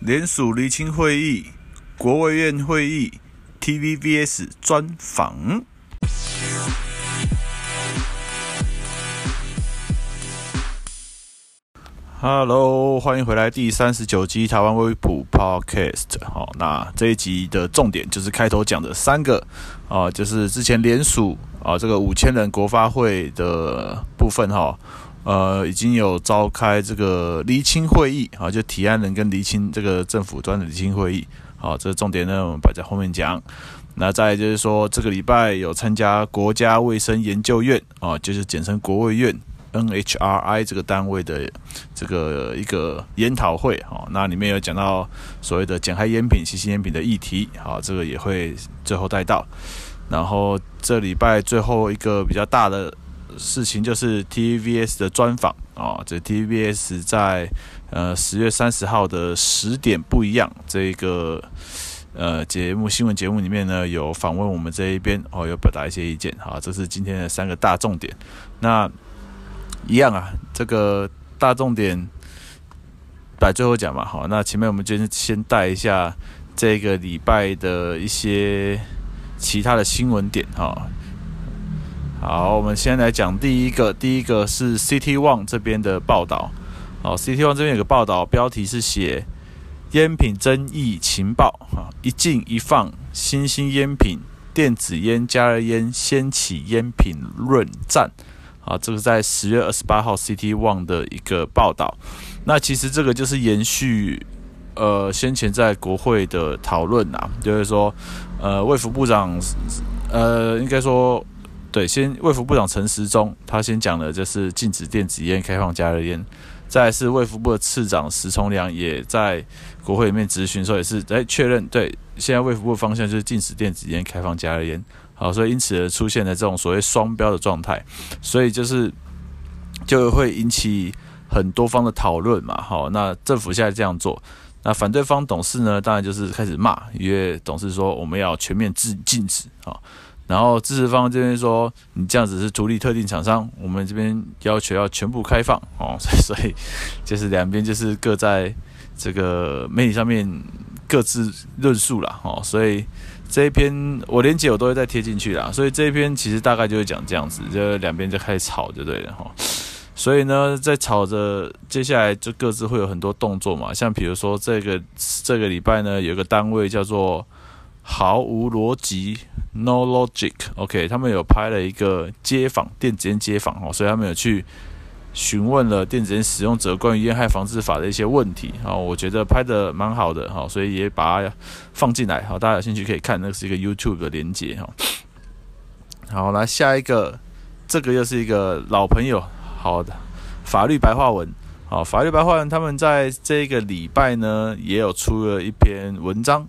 联署厘清会议，国卫院会议，TVBS 专访。Hello，欢迎回来第三十九集台湾微普 Podcast。好，那这一集的重点就是开头讲的三个啊，就是之前联署啊，这个五千人国发会的部分哈。呃，已经有召开这个厘清会议啊，就提案人跟厘清这个政府端的厘清会议。好，这重点呢，我们摆在后面讲。那再就是说，这个礼拜有参加国家卫生研究院啊，就是简称国卫院 NHRI 这个单位的这个一个研讨会啊。那里面有讲到所谓的减害烟品、吸吸烟品的议题，好，这个也会最后带到。然后这礼拜最后一个比较大的。事情就是 TVBS 的专访啊，这 TVBS 在呃十月三十号的十点不一样这个呃节目新闻节目里面呢，有访问我们这一边哦，有表达一些意见哈，这是今天的三个大重点。那一样啊，这个大重点摆最后讲嘛，好，那前面我们就先带一下这个礼拜的一些其他的新闻点哈。好，我们先来讲第一个，第一个是 CT One 这边的报道。好，CT One 这边有个报道，标题是写烟品争议情报啊，一禁一放，新兴烟品、电子烟、加热烟掀起烟品论战。啊，这个在十月二十八号 CT One 的一个报道。那其实这个就是延续呃先前在国会的讨论啊，就是说呃卫福部长呃应该说。对，先卫福部长陈时中，他先讲的就是禁止电子烟，开放加热烟。再是卫福部的次长石崇良，也在国会里面咨询，说也是哎确认，对，现在卫福部的方向就是禁止电子烟，开放加热烟。好，所以因此而出现了这种所谓双标的状态，所以就是就会引起很多方的讨论嘛。好，那政府现在这样做，那反对方董事呢，当然就是开始骂，因为董事说我们要全面制禁止啊。然后支持方这边说，你这样子是图利特定厂商，我们这边要求要全部开放哦，所以就是两边就是各在这个媒体上面各自论述了哦，所以这一篇我连结我都会再贴进去啦，所以这一篇其实大概就会讲这样子，就两边就开始吵就对了哈，所以呢在吵着，接下来就各自会有很多动作嘛，像比如说这个这个礼拜呢有个单位叫做。毫无逻辑，No Logic，OK，、他们有拍了一个街访，电子烟街访哦，所以他们有去询问了电子烟使用者关于烟害防治法的一些问题啊，我觉得拍的蛮好的哈，所以也把它放进来，好，大家有兴趣可以看，那是一个 YouTube 的连接哈。好，来下一个，这个又是一个老朋友，好的，法律白话文，好，法律白话文，他们在这个礼拜呢也有出了一篇文章。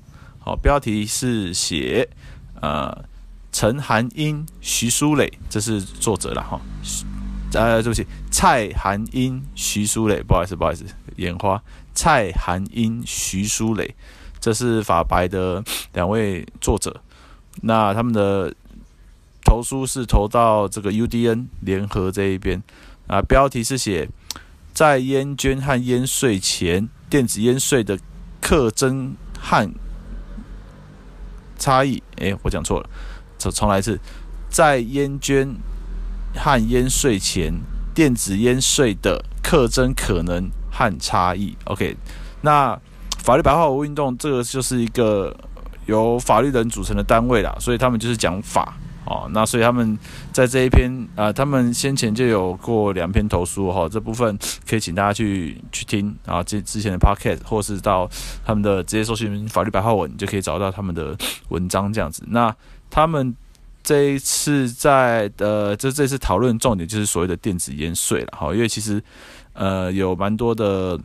哦，标题是写，呃，陈寒英、徐书磊，这是作者了哈。呃，对不起，蔡寒英、徐书磊，不好意思，不好意思，眼花。蔡寒英、徐书磊，这是法白的两位作者。那他们的投书是投到这个 UDN 联合这一边啊。标题是写，在烟捐和烟税前，电子烟税的课征和。差异，诶，我讲错了，重重来一次，在烟捐和烟税前，电子烟税的特征可能和差异。OK，那法律白话文运动这个就是一个由法律人组成的单位啦，所以他们就是讲法哦。那所以他们在这一篇啊、他们先前就有过两篇投诉哈、这部分可以请大家去去听啊，这之前的 Podcast 或是到他们的直接搜寻法律白话文，你就可以找到他们的。文章这样子，那他们这一次在呃，这这次讨论重点就是所谓的电子烟税了哈，因为其实呃有蛮多的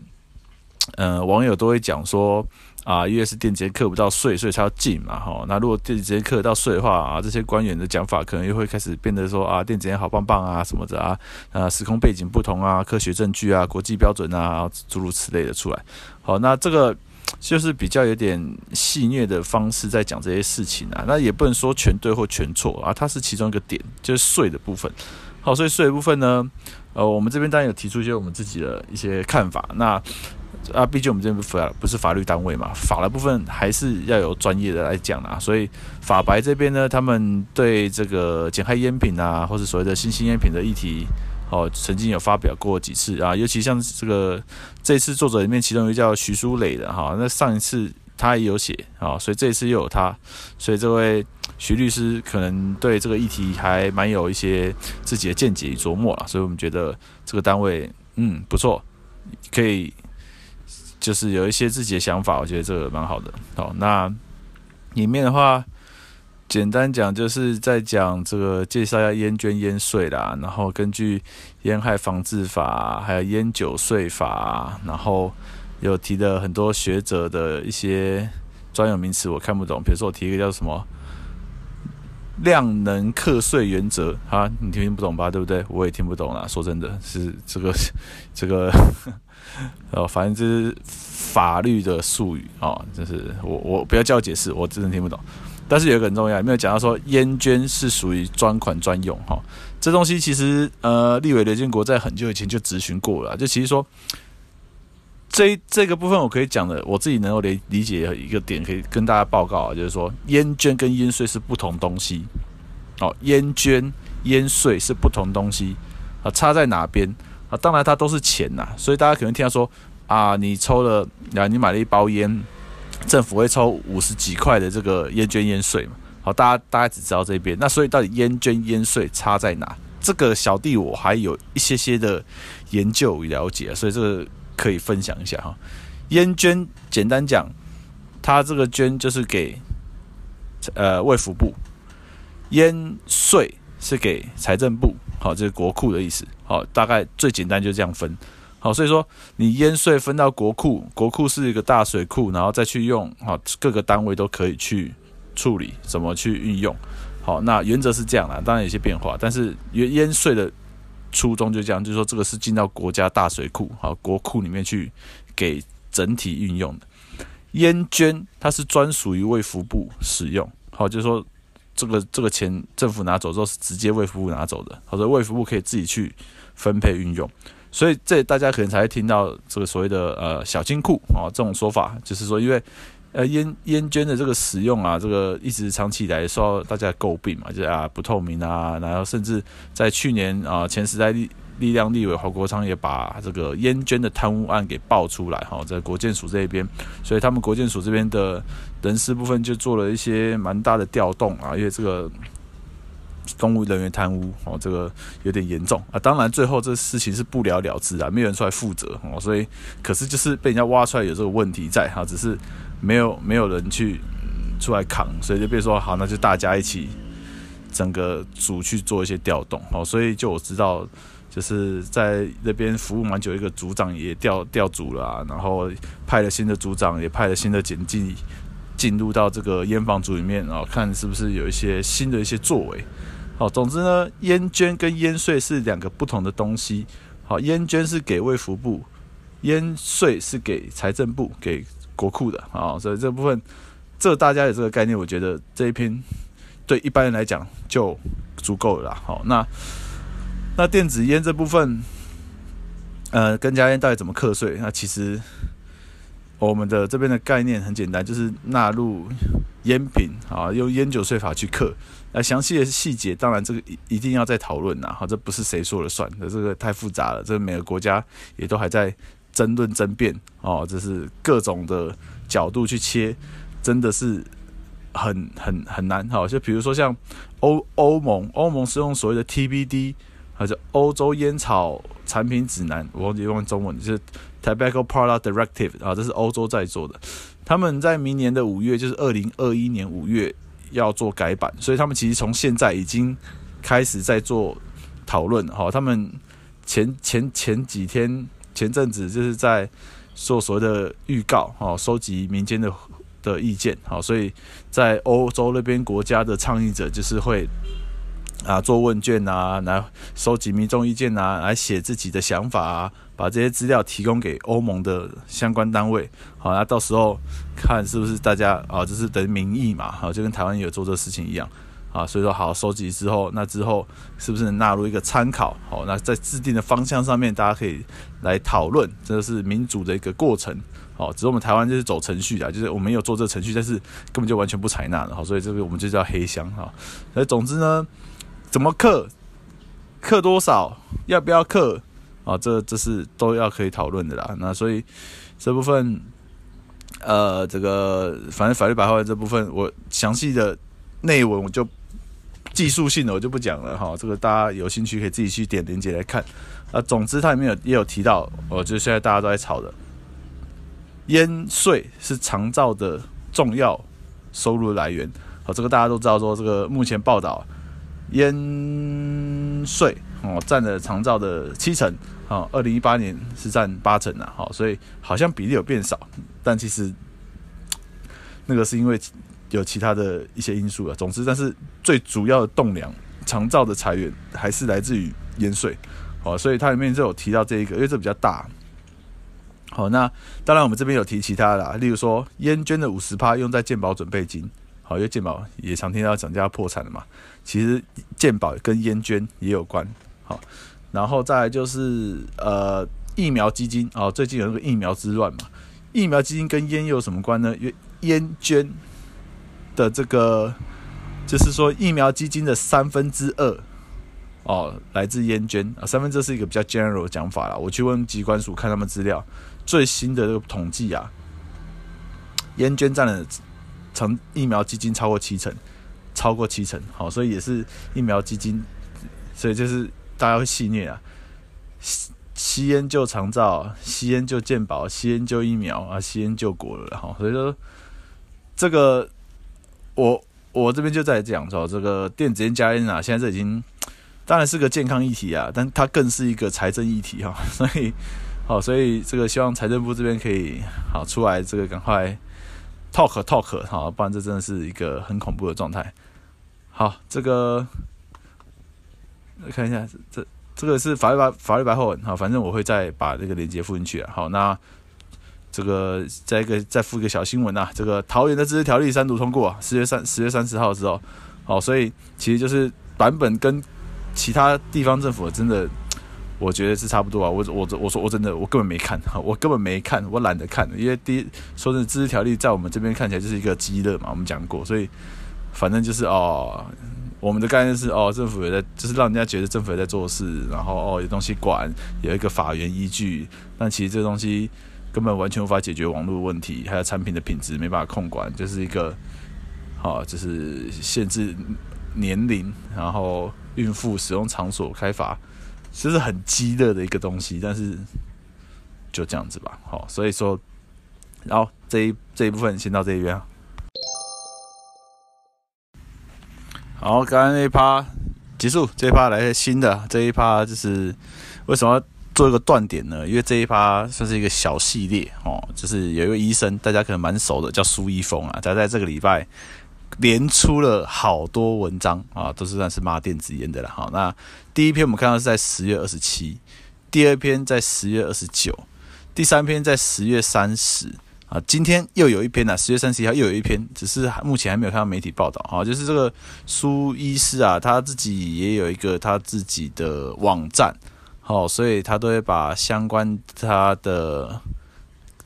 呃网友都会讲说啊，因为是电子烟课不到税，所以才要禁嘛哈。那如果电子烟课到税的话啊，这些官员的讲法可能又会开始变得说啊，电子烟好棒棒啊什么的啊，啊时空背景不同啊，科学证据啊，国际标准啊，诸如此类的出来。好，那这个。就是比较有点戏谑的方式在讲这些事情啊，那也不能说全对或全错啊，它是其中一个点，就是税的部分。好，所以税的部分呢，呃，我们这边当然有提出一些我们自己的一些看法。那啊，毕竟我们这边不法不是法律单位嘛，法的部分还是要有专业的来讲啊。所以法白这边呢，他们对这个减害烟品啊，或者所谓的新兴烟品的议题，哦，曾经有发表过几次啊。尤其像这个这次作者里面，其中一个叫徐书磊的哈，那上一次他也有写啊，所以这一次又有他，所以这位徐律师可能对这个议题还蛮有一些自己的见解与琢磨了。所以我们觉得这个单位嗯不错，可以。就是有一些自己的想法，我觉得这个蛮好的。好，那里面的话，简单讲就是在讲这个介绍一下烟捐烟税啦，然后根据烟害防治法，还有烟酒税法，然后有提的很多学者的一些专有名词，我看不懂。比如说我提一个叫什么量能课税原则，啊，你听不懂吧？对不对？我也听不懂啦。说真的，是这个这个。呃，反正就是法律的术语哦，就是我我不要叫我解释，我真的听不懂。但是有一个很重要，没有讲到说烟捐是属于专款专用哈、哦。这东西其实呃，立委刘建国在很久以前就咨询过了，就其实说这这个部分我可以讲的，我自己能够理理解一个点，可以跟大家报告啊，就是说烟捐跟烟税是不同东西哦，烟捐烟税是不同东西啊，差在哪边？当然它都是钱呐，所以大家可能听到说啊，你抽了，啊，你买了一包烟，政府会抽五十几块的这个烟捐烟税嘛？好，大家大家只知道这边，那所以到底烟捐烟税差在哪？这个小弟我还有一些些的研究与了解，所以这个可以分享一下哈。烟捐简单讲，它这个捐就是给呃卫福部，烟税是给财政部。好，这是国库的意思。好，大概最简单就这样分。好，所以说你烟税分到国库，国库是一个大水库，然后再去用。好，各个单位都可以去处理，怎么去运用。好，那原则是这样啦，当然有些变化，但是烟烟税的初衷就这样，就是说这个是进到国家大水库，好，国库里面去给整体运用的。烟捐它是专属于卫福部使用。好，就是说。这个这个钱政府拿走之后是直接卫福部拿走的，好，所以卫福部可以自己去分配运用，所以这大家可能才会听到这个所谓的呃小金库啊这种说法，就是说因为呃烟烟捐的这个使用啊，这个一直长期以来受到大家诟病嘛，就是啊不透明啊，然后甚至在去年啊前时代力力量立委黄国昌也把这个烟捐的贪污案给爆出来哈，在国建署这一边，所以他们国建署这边的。人事部分就做了一些蛮大的调动啊，因为这个公务人员贪污哦，这个有点严重啊。当然最后这事情是不了了之啊，没有人出来负责哦，所以可是就是被人家挖出来有这个问题在哈，只是没有没有人去出来扛，所以就变说好，那就大家一起整个组去做一些调动哦。所以就我知道，就是在那边服务蛮久，一个组长也调调组了啊，然后派了新的组长，也派了新的检计。进入到这个烟房组里面啊，看是不是有一些新的一些作为。好，总之呢，烟捐跟烟税是两个不同的东西。好，烟捐是给卫福部，烟税是给财政部、给国库的啊。所以这部分，这大家有这个概念，我觉得这一篇对一般人来讲就足够了。好，那那电子烟这部分，呃，跟加烟到底怎么课税？那其实。我们的这边的概念很简单，就是纳入烟品啊，用烟酒税法去克。那详细的细节，当然这个一一定要再讨论呐。好，这不是谁说了算的，这个太复杂了。这个每个国家也都还在争论争辩哦，这是各种的角度去切，真的是很很很难。好，就比如说像欧欧盟，欧盟是用所谓的 TBD，还是欧洲烟草产品指南，我忘记用中文，就是。Tobacco Product Directive 啊，这是欧洲在做的。他们在明年的五月，就是二零二一年五月要做改版，所以他们其实从现在已经开始在做讨论。哈，他们前前前几天前阵子就是在做所谓的预告，哈，收集民间的的意见。好，所以在欧洲那边国家的倡议者就是会。啊，做问卷啊，来收集民众意见啊，来写自己的想法啊，把这些资料提供给欧盟的相关单位。好，那到时候看是不是大家啊，就是等于民意嘛，好，就跟台湾有做这事情一样。啊，所以说好收集之后，那之后是不是纳入一个参考？好，那在制定的方向上面，大家可以来讨论，这是民主的一个过程。好，只是我们台湾就是走程序的，就是我们有做这程序，但是根本就完全不采纳的。好，所以这个我们就叫黑箱哈。那总之呢，怎么课，课多少，要不要课啊？这这是都要可以讨论的啦。那所以这部分，呃，这个反正法律白话文这部分，我详细的内文我就。技术性的我就不讲了哈，这个大家有兴趣可以自己去点连接来看。啊，总之它里面有也有提到，哦，就现在大家都在吵的，烟税是长照的重要收入来源。好，这个大家都知道，说这个目前报道，烟税哦占了长照的七成，好，二零一八年是占八成的，好，所以好像比例有变少，但其实那个是因为。有其他的一些因素啊，总之，但是最主要的栋梁长照的财源还是来自于烟税，好，所以它里面就有提到这一个，因为这比较大。好，那当然我们这边有提其他的，例如说烟捐的五十趴用在健保准备金，好，因为健保也常听到涨价破产了嘛，其实健保跟烟捐也有关，好，然后再来就是呃疫苗基金，哦，最近有那个疫苗之乱嘛，疫苗基金跟烟又有什么关呢？因为烟捐。的这个就是说，疫苗基金的三分之二哦，来自烟捐啊，三分之是一个比较 general 的讲法啦。我去问机关署看他们资料，最新的这个统计啊，烟捐占了成疫苗基金超过七成，超过七成。好，所以也是疫苗基金，所以就是大家会戏谑啊，吸吸烟就长照，吸烟就健保，吸烟就疫苗啊，吸烟救国了哈。所以说这个。我我这边就在讲说，这个电子烟加烟啊，现在这已经当然是个健康议题啊，但它更是一个财政议题哈，所以好，所以这个希望财政部这边可以好出来，这个赶快 talk talk 好，不然这真的是一个很恐怖的状态。好，这个看一下，这这个是法律白法律白话文好，反正我会再把这个链接附进去。好，那。这个再一个再附一个小新闻呐，这个桃园的自治条例三读通过，十月三十月三十号的时候，好，所以其实就是版本跟其他地方政府真的，我觉得是差不多啊。我我我说我真的我根本没看，我根本没看，我懒得看，因为第一说真的自治条例在我们这边看起来就是一个鸡肋嘛，我们讲过，所以反正就是哦，我们的概念是哦，政府也在，就是让人家觉得政府也在做事，然后哦有东西管，有一个法源依据，但其实这东西。根本完全无法解决网络问题，还有产品的品质没办法控管，就是一个，好，就是限制年龄，然后孕妇使用场所开罚，其实很鸡肋的一个东西，但是就这样子吧，好，所以说，然后这一这一部分先到这一好，刚刚那一趴结束，这一趴来个新的，这一趴就是为什么？做一个断点呢，因为这一趴算是一个小系列哦，就是有一位医生，大家可能蛮熟的，叫苏一峰啊，他在这个礼拜连出了好多文章啊，都是算是骂电子烟的了。好，那第一篇我们看到是在十月二十七，第二篇在十月二十九，第三篇在十月三十啊，今天又有一篇呢，十月三十一号又有一篇，只是目前还没有看到媒体报道啊，就是这个苏医师啊，他自己也有一个他自己的网站。好，所以他都会把相关他的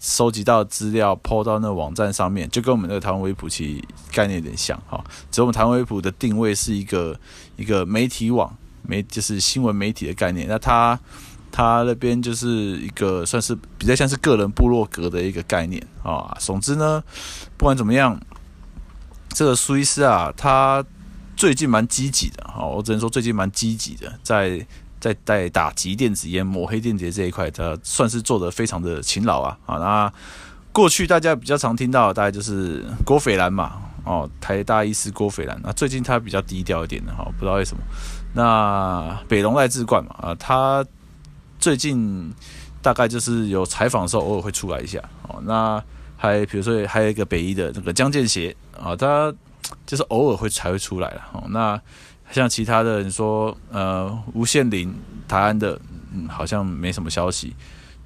收集到资料 po 到那网站上面，就跟我们那个台湾微普其概念有点像哈。只是我们台湾微普的定位是一个一个媒体网，媒就是新闻媒体的概念。那他他那边就是一个算是比较像是个人部落格的一个概念啊。总之呢，不管怎么样，这个苏医师啊，他最近蛮积极的哈。我只能说最近蛮积极的，在。在在打击电子烟、抹黑电子这一块，他算是做得非常的勤劳啊啊！那过去大家比较常听到，大概就是郭斐然嘛，哦，台大医师郭斐然。那最近他比较低调一点的哈，不知道为什么。那北龙赖志冠嘛，啊，他最近大概就是有采访的时候，偶尔会出来一下哦。那还比如说还有一个北医的那个江建协啊，他就是偶尔会才会出来了哦。那像其他的，你说呃，吴宪林台安的，嗯，好像没什么消息。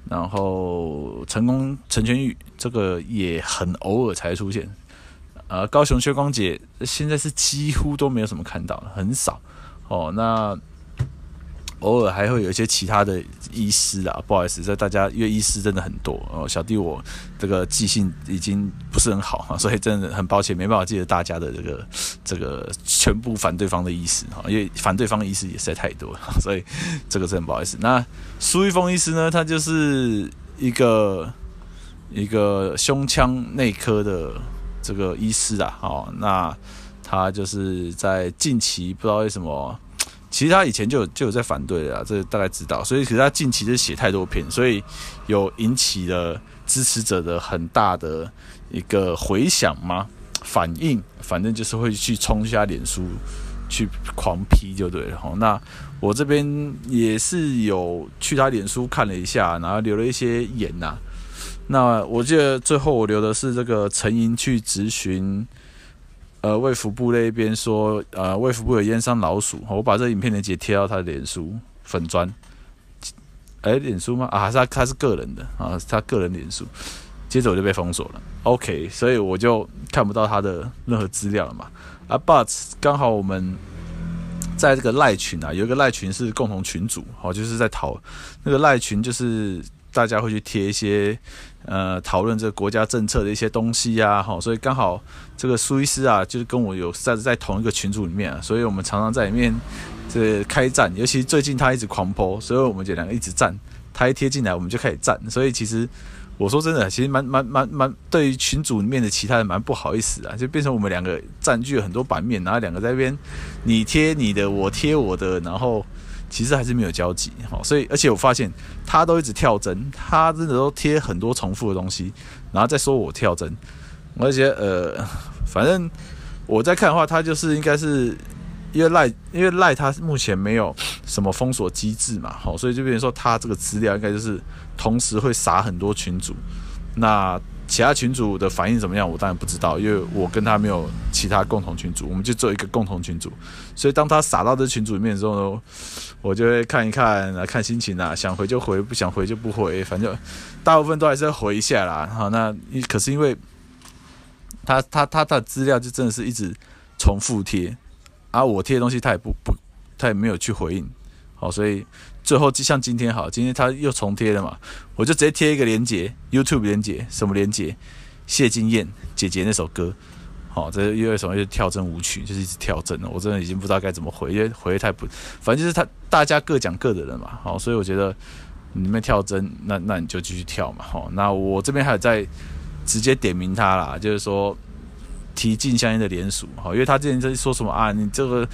然后成功陈全玉这个也很偶尔才出现呃，高雄薛光节现在是几乎都没有什么看到了，很少哦。那偶尔还会有一些其他的医师啊，不好意思，在大家因为医师真的很多哦。小弟我这个记性已经不是很好哈，所以真的很抱歉，没办法记得大家的这个这个全部反对方的医师哈，因为反对方的医师也实在太多了，所以这个真的不好意思。那苏一峰医师呢，他就是一个一个胸腔内科的这个医师啊，哦，那他就是在近期不知道为什么。其实他以前就有就有在反对啊，这大概知道，所以其实他近期就写太多篇，所以有引起了支持者的很大的一个回响吗？反应，反正就是会去冲一下脸书去狂批就对了。那我这边也是有去他脸书看了一下，然后留了一些言呐、那我记得最后我留的是这个陈莹去质询。呃，卫福部那边说，呃，卫福部有淹伤老鼠，我把这影片连接贴到他的脸书粉砖，哎、脸书吗？啊，是他他是个人的啊，他个人脸书，接着我就被封锁了。OK，所以我就看不到他的任何资料了嘛。啊，But 刚好我们在这个赖群啊，有一个赖群是共同群组，好，就是在讨那个赖群就是。大家会去贴一些，呃，讨论这个国家政策的一些东西呀，哈，所以刚好这个苏医师啊，就是跟我有在在同一个群组里面啊，所以我们常常在里面这开战，尤其最近他一直狂泼所以我们这两个一直战，他一贴进来我们就开始战，所以其实我说真的，其实蛮蛮蛮蛮对于群组里面的其他人蛮不好意思啊，就变成我们两个占据了很多版面，然后两个在那边你贴你的，我贴我的，然后。其实还是没有交集，好，所以而且我发现他都一直跳针，他真的都贴很多重复的东西，然后再说我跳针，而且呃，反正我在看的话，他就是应该是因为赖，因为赖他目前没有什么封锁机制嘛，好，所以就变成说他这个资料应该就是同时会撒很多群组，那。其他群主的反应怎么样？我当然不知道，因为我跟他没有其他共同群主，我们就做一个共同群主。所以当他撒到这群组里面的时候呢，我就会看一看，看心情啊，想回就回，不想回就不回，反正大部分都还是要回一下啦。好，那可是因为他他他他的资料就真的是一直重复贴，而我贴的东西他也不不，他也没有去回应。好，所以。最后就像今天好，今天他又重贴了嘛，我就直接贴一个连接，YouTube 连接，什么连接？谢金燕姐姐那首歌，好，这又为什么？又跳针舞曲，就是一直跳针了。我真的已经不知道该怎么回，因为回太不，反正就是他大家各讲各的人嘛，好，所以我觉得你们跳针，那那你就继续跳嘛，好，那我这边还有在直接点名他啦，就是说提进香烟的联署，好，因为他之前在说什么啊，你这个。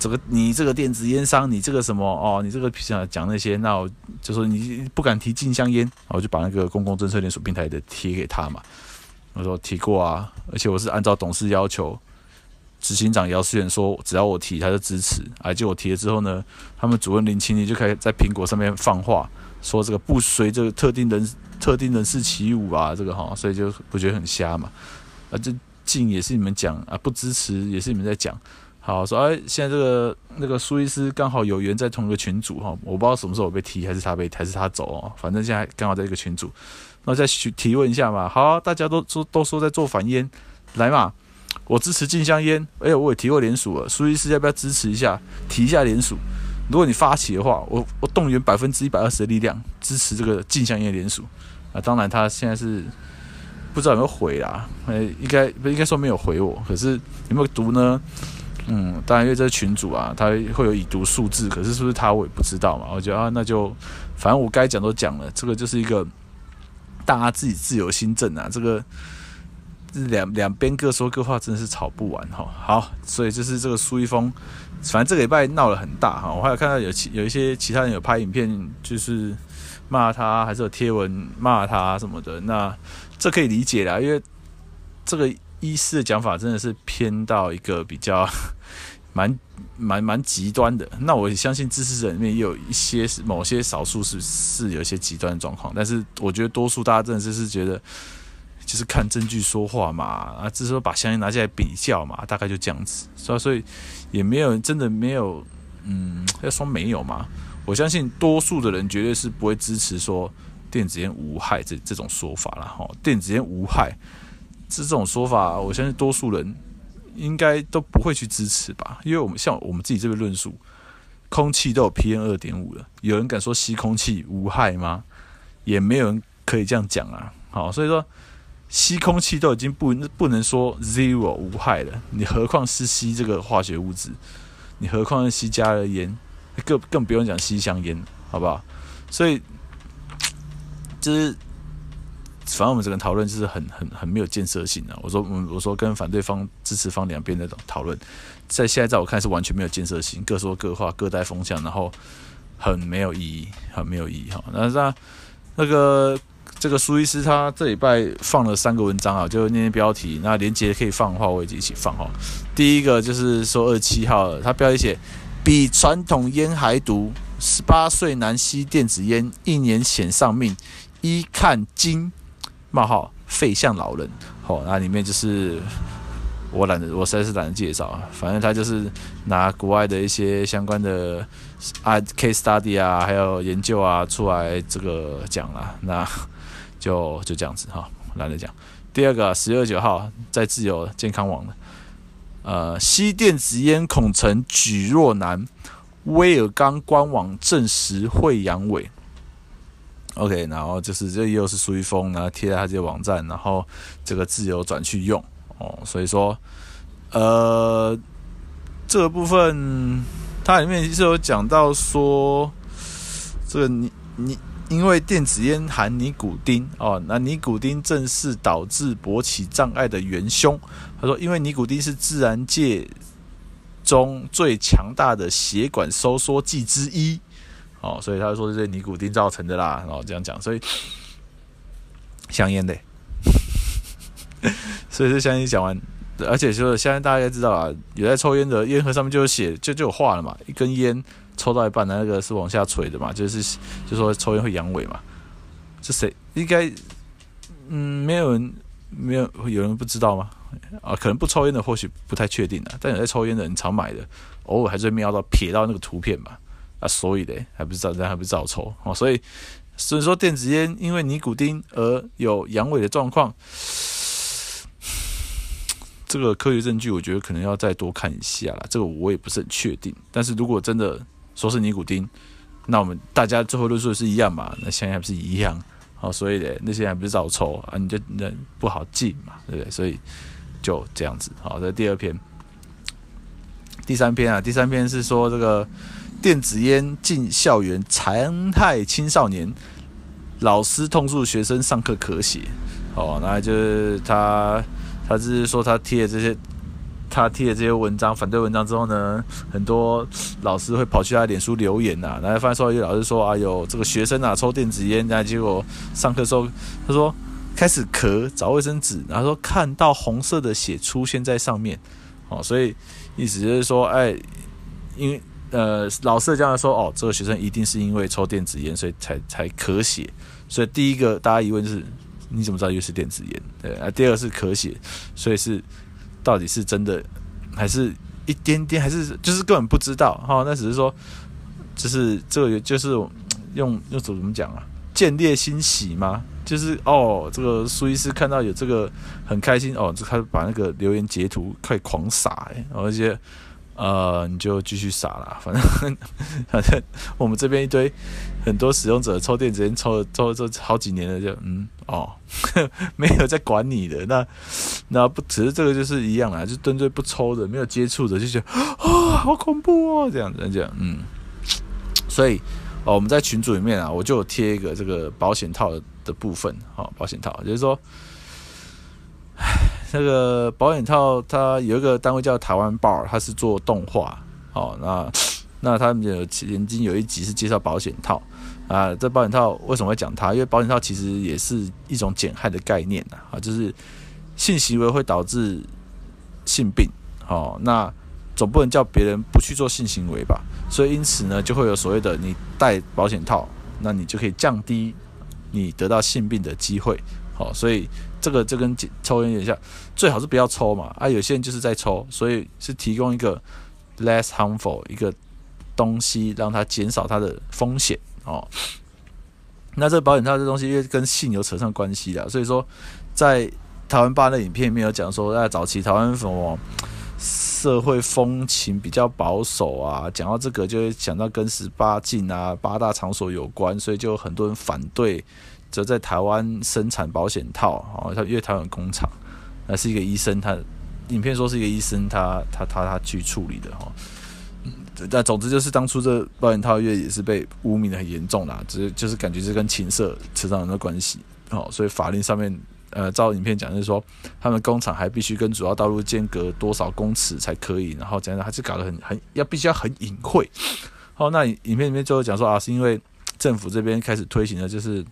这个你这个电子烟商，你这个什么哦，你这个想讲那些，那我就说你不敢提禁香烟，我就把那个公共政策连署平台的贴给他嘛。我说提过啊，而且我是按照董事要求，执行长姚思远说，只要我提他就支持。而，就我提了之后呢，他们主任林清妮就开始在苹果上面放话，说这个不随这个特定人特定人士起舞啊，这个哈，所以就我觉得很瞎嘛。啊，这禁也是你们讲啊，不支持也是你们在讲。好说，哎，现在这个那个苏医师刚好有缘在同一个群组哈，我不知道什么时候我被踢，还是他被，还是他走哦，反正现在刚好在一个群组，那再去提问一下嘛。好，大家都说都说在做反烟，来嘛，我支持禁香烟，哎，我也提过联署了，苏医师要不要支持一下，提一下联署？如果你发起的话，我我动员百分之一百二十的力量支持这个禁香烟联署啊。当然他现在是不知道有没有回啦，哎，应该不应该说没有回我，可是有没有读呢？嗯，当然，因为这群主啊，他会有已读数字，可是是不是他我也不知道嘛。我觉得啊，那就反正我该讲都讲了，这个就是一个大家自己自由心证啊。这个两两边各说各话，真的是吵不完哈。好，所以就是这个苏一峰，反正这个礼拜闹得很大哈。我还有看到有其有一些其他人有拍影片，就是骂他，还是有贴文骂他什么的。那这可以理解啦，因为这个。医师的讲法真的是偏到一个比较 蛮蛮蛮极端的。那我相信支持者里面也有一些是某些少数是是有一些极端的状况，但是我觉得多数大家真的是觉得就是看证据说话嘛，啊，只是说把香烟拿下来比较嘛，大概就这样子。所以所以也没有真的没有，嗯，要说没有嘛，我相信多数的人绝对是不会支持说电子烟无害这这种说法了哈。电子烟无害。这种说法，我相信多数人应该都不会去支持吧，因为我们像我们自己这边论述，空气都有 PM 二点五了，有人敢说吸空气无害吗？也没有人可以这样讲啊。好，所以说吸空气都已经不不能说 zero 无害了，你何况是吸这个化学物质？你何况是吸加热烟？更更不用讲吸香烟，好不好？所以就是。反正我们整个讨论就是很很很没有建设性的。我说，嗯，我说跟反对方、支持方两边那种讨论，在现在在我看是完全没有建设性，各说各话，各带风向，然后很没有意义，很没有意义哈。那那那个这个苏医师他这礼拜放了三个文章啊，就那些标题，那连接可以放的话，我也一起放哈。第一个就是说二十七号，他标题写比传统烟还毒，十八岁男吸电子烟一年险丧命，一看惊。冒号废像老人，哦，那里面就是我懒得，我实在是懒得介绍啊。反正他就是拿国外的一些相关的啊 case study 啊，还有研究啊出来这个讲了，那就就这样子哈，懒得讲。第二个十月九号在自由健康网的，呃，吸电子烟恐成举弱男，威尔刚官网证实会阳痿。OK，然后就是这又是苏一峰，然后贴在他这些网站，然后这个自由转去用哦，所以说，呃，这个部分它里面是有讲到说，这个你你因为电子烟含尼古丁哦，那尼古丁正是导致勃起障碍的元凶。他说，因为尼古丁是自然界中最强大的血管收缩剂之一。哦，所以他说是尼古丁造成的啦，然后这样讲，所以香烟的，所以这香烟讲完，而且就是现在大家知道啊，有在抽烟的烟盒上面就有写，就就有画了嘛，一根烟抽到一半的，那个是往下垂的嘛，就是就说抽烟会阳痿嘛，是谁应该嗯没有人没有有人不知道吗？啊，可能不抽烟的或许不太确定啊，但有在抽烟的人常买的，偶尔还是会瞄到瞥到那个图片嘛。啊，所以嘞，还不是照，还不是照抽哦。所以，所以说电子烟因为尼古丁而有阳痿的状况，这个科学证据我觉得可能要再多看一下啦。这个我也不是很确定。但是如果真的说是尼古丁，那我们大家最后论述是一样嘛？那现在还不是一样？好，所以嘞，那些还不是照抽啊？你就那不好进嘛，对不对？所以就这样子。好，这第二篇，第三篇啊，第三篇是说这个。电子烟进校园残害青少年，老师痛诉学生上课咳血。哦，那就是他，他就是说他贴了这些，他贴了这些文章，反对文章之后呢，很多老师会跑去他脸书留言呐、啊，然后发现说有老师说啊，有这个学生啊抽电子烟，然后结果上课时候他说开始咳，找卫生纸，然后说看到红色的血出现在上面，哦，所以意思就是说，哎，因为。呃，老师这样说，哦，这个学生一定是因为抽电子烟，所以才才咳血。所以第一个大家疑问就是，你怎么知道又是电子烟？对啊，第二个是咳血，所以是到底是真的，还是一点点，还是就是根本不知道？哈、那只是说，就是这个就是用用怎么讲啊？见猎心喜吗？就是哦，这个苏医师看到有这个很开心哦，就开始把那个留言截图开始狂撒，哎，而且。呃，你就继续傻啦，反正反正我们这边一堆很多使用者抽电子烟抽了抽了抽好几年了就，嗯哦，没有在管你的，那那不只是这个就是一样啦，就针对不抽的、没有接触的，就觉得啊、哦、好恐怖哦，这样子这样嗯，所以哦我们在群组里面啊，我就有贴一个这个保险套的部分，好、哦、保险套就是说。那个保险套，它有一个单位叫台湾 Bar，它是做动画，哦，那那他们有曾经有一集是介绍保险套啊，这保险套为什么会讲它？因为保险套其实也是一种减害的概念呐，啊，就是性行为会导致性病，哦，那总不能叫别人不去做性行为吧？所以因此呢，就会有所谓的你戴保险套，那你就可以降低你得到性病的机会，好，所以。这个就跟抽烟有点像，最好是不要抽嘛。啊，有些人就是在抽，所以是提供一个 less harmful 一个东西，让它减少它的风险哦。那这个保险套这东西因为跟性有扯上关系的，所以说在台湾吧那影片里面有讲说，在早期台湾什么社会风情比较保守啊，讲到这个就会讲到跟十八禁啊八大场所有关，所以就很多人反对，就在台湾生产保险套哦，他因为台湾工厂，那是一个医生，他影片说是一个医生，他他他他去处理的哈。但总之就是当初这保险套业也是被污名的很严重啦，只是就是感觉是跟情色扯上很多关系哦，所以法令上面呃，照影片讲就是说，他们工厂还必须跟主要道路间隔多少公尺才可以，然后怎样还是搞得很很要必须要很隐晦。好，那影片里面最后讲说啊，是因为政府这边开始推行的就是。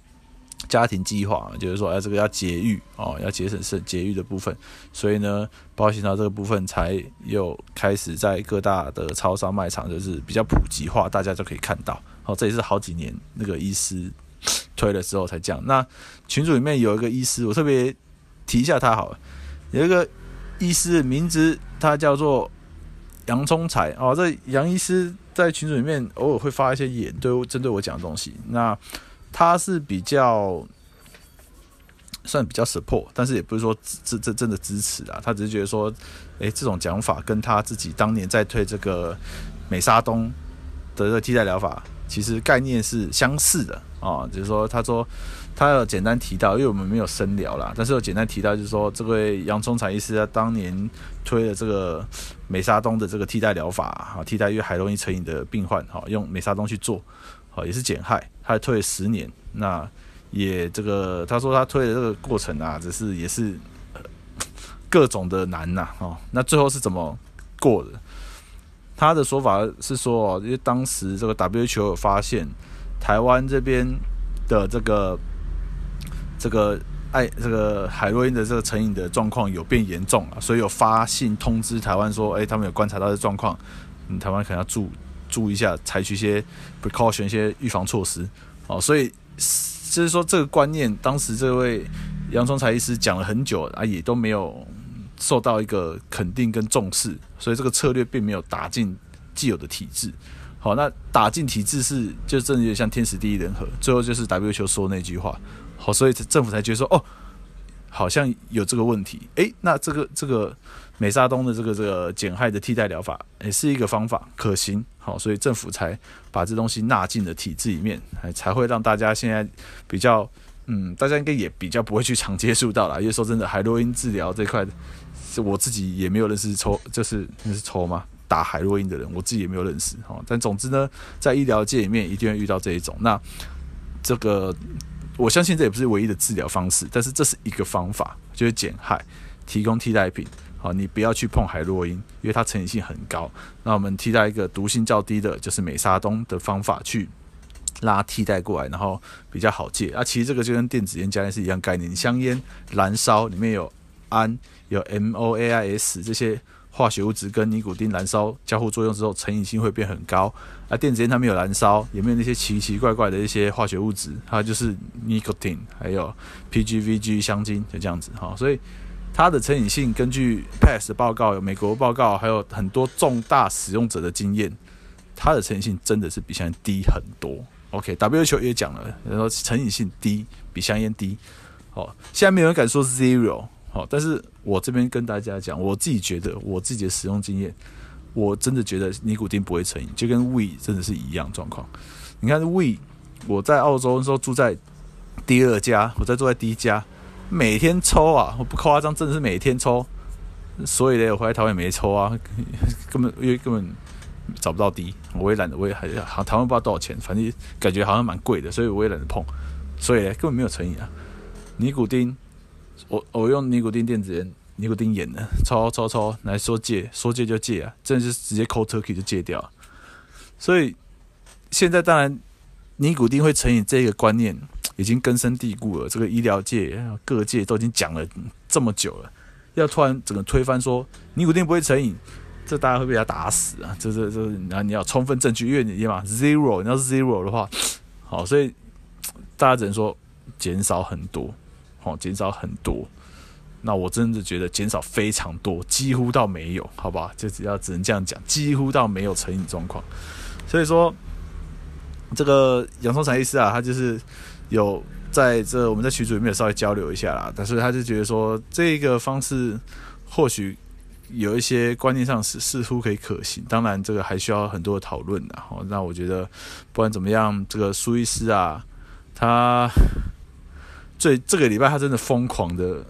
家庭计划就是说，哎，这个要节育哦，要节省是节育的部分，所以呢，保险套这个部分才又开始在各大的超商卖场就是比较普及化，大家就可以看到。好，这也是好几年那个医师推了之后才这样。那群组里面有一个医师，我特别提一下他好了，有一个医师名字他叫做杨聪才哦，这杨医师在群组里面偶尔会发一些言，对针对我讲的东西。那他是比较算比较 support，但是也不是说真真真的支持啊。他只是觉得说，诶、这种讲法跟他自己当年在推这个美沙东的这个替代疗法，其实概念是相似的啊、哦。就是说，他说他有简单提到，因为我们没有深聊啦，但是有简单提到，就是说，这位杨聪财医师他当年推了这个美沙东的这个替代疗法哈，替代因为海洛因成瘾的病患哈，用美沙东去做。好也是减害，他退了十年，那也这个他说他退的这个过程啊，只是也是各种的难呐，哦，那最后是怎么过的？他的说法是说，因为当时这个 WHO 有发现台湾这边的这个这个爱这个海洛因的这个成瘾的状况有变严重了，所以有发信通知台湾说，哎，他们有观察到的状况，嗯，台湾可能要注。注意一下，采取一些 precaution，一些预防措施，哦，所以就是说这个观念，当时这位杨聪财医师讲了很久啊，也都没有受到一个肯定跟重视，所以这个策略并没有打进既有的体制。好，那打进体制是就真的有点像天时地利人和，最后就是 WHO 说那句话，好，所以政府才觉得说，哦，好像有这个问题，诶，那这个这个。美沙东的这个这个减害的替代疗法也是一个方法，可行，好，所以政府才把这东西纳进了体制里面，才会让大家现在比较，嗯，大家应该也比较不会去常接触到了。因为说真的，海洛因治疗这块，是我自己也没有认识抽，就是那是抽吗？打海洛因的人，我自己也没有认识，哈。但总之呢，在医疗界里面一定会遇到这一种。那这个我相信这也不是唯一的治疗方式，但是这是一个方法，就是减害，提供替代品。好，你不要去碰海洛因，因为它成瘾性很高。那我们替代一个毒性较低的，就是美沙东的方法去拉替代过来，然后比较好戒。啊，其实这个就跟电子烟加烟是一样概念。香烟燃烧里面有氨、有 MOAIS 这些化学物质跟尼古丁燃烧交互作用之后，成瘾性会变很高。啊，电子烟它没有燃烧，也没有那些奇奇怪怪的一些化学物质，它就是尼古丁还有 PGVG 香精，就这样子哈。所以。它的成瘾性，根据 PAS 的报告，美国报告，还有很多重大使用者的经验，它的成瘾性真的是比香烟低很多。OK，W 球也讲了，说成瘾性低，比香烟低。好，现在没有人敢说 zero。好，但是我这边跟大家讲，我自己觉得，我自己的使用经验，我真的觉得尼古丁不会成瘾，就跟 We 真的是一样状况。你看 We，我在澳洲的时候住在第二家，我在住在第一家。每天抽啊，我不夸张，真的是每天抽。所以呢，我回来台湾也没抽啊，根本因为根本找不到滴，我也懒得，我也还好，台湾不知道多少钱，反正感觉好像蛮贵的，所以我也懒得碰。所以呢，根本没有成瘾啊。尼古丁，我我用尼古丁电子烟，尼古丁盐的抽抽抽，来说戒，说戒就戒啊，真的是直接 cold turkey 就戒掉。所以现在当然尼古丁会成瘾这个观念。已经根深蒂固了，这个医疗界、各界都已经讲了这么久了，要突然整个推翻说尼古丁不会成瘾，这大家会被他打死啊！这这这，那你要充分证据，因为你嘛 zero，你要是 zero 的话，好，所以大家只能说减少很多，好，减少很多。那我真的觉得减少非常多，几乎到没有，好吧？就只要只能这样讲，几乎到没有成瘾状况。所以说，这个杨聪财医师啊，他就是。有在这我们在群组里面有稍微交流一下啦，但是他就觉得说这个方式或许有一些观念上是似乎可以可行，当然这个还需要很多的讨论的。哦，那我觉得不管怎么样，这个苏医师啊，他最这个礼拜他真的疯狂的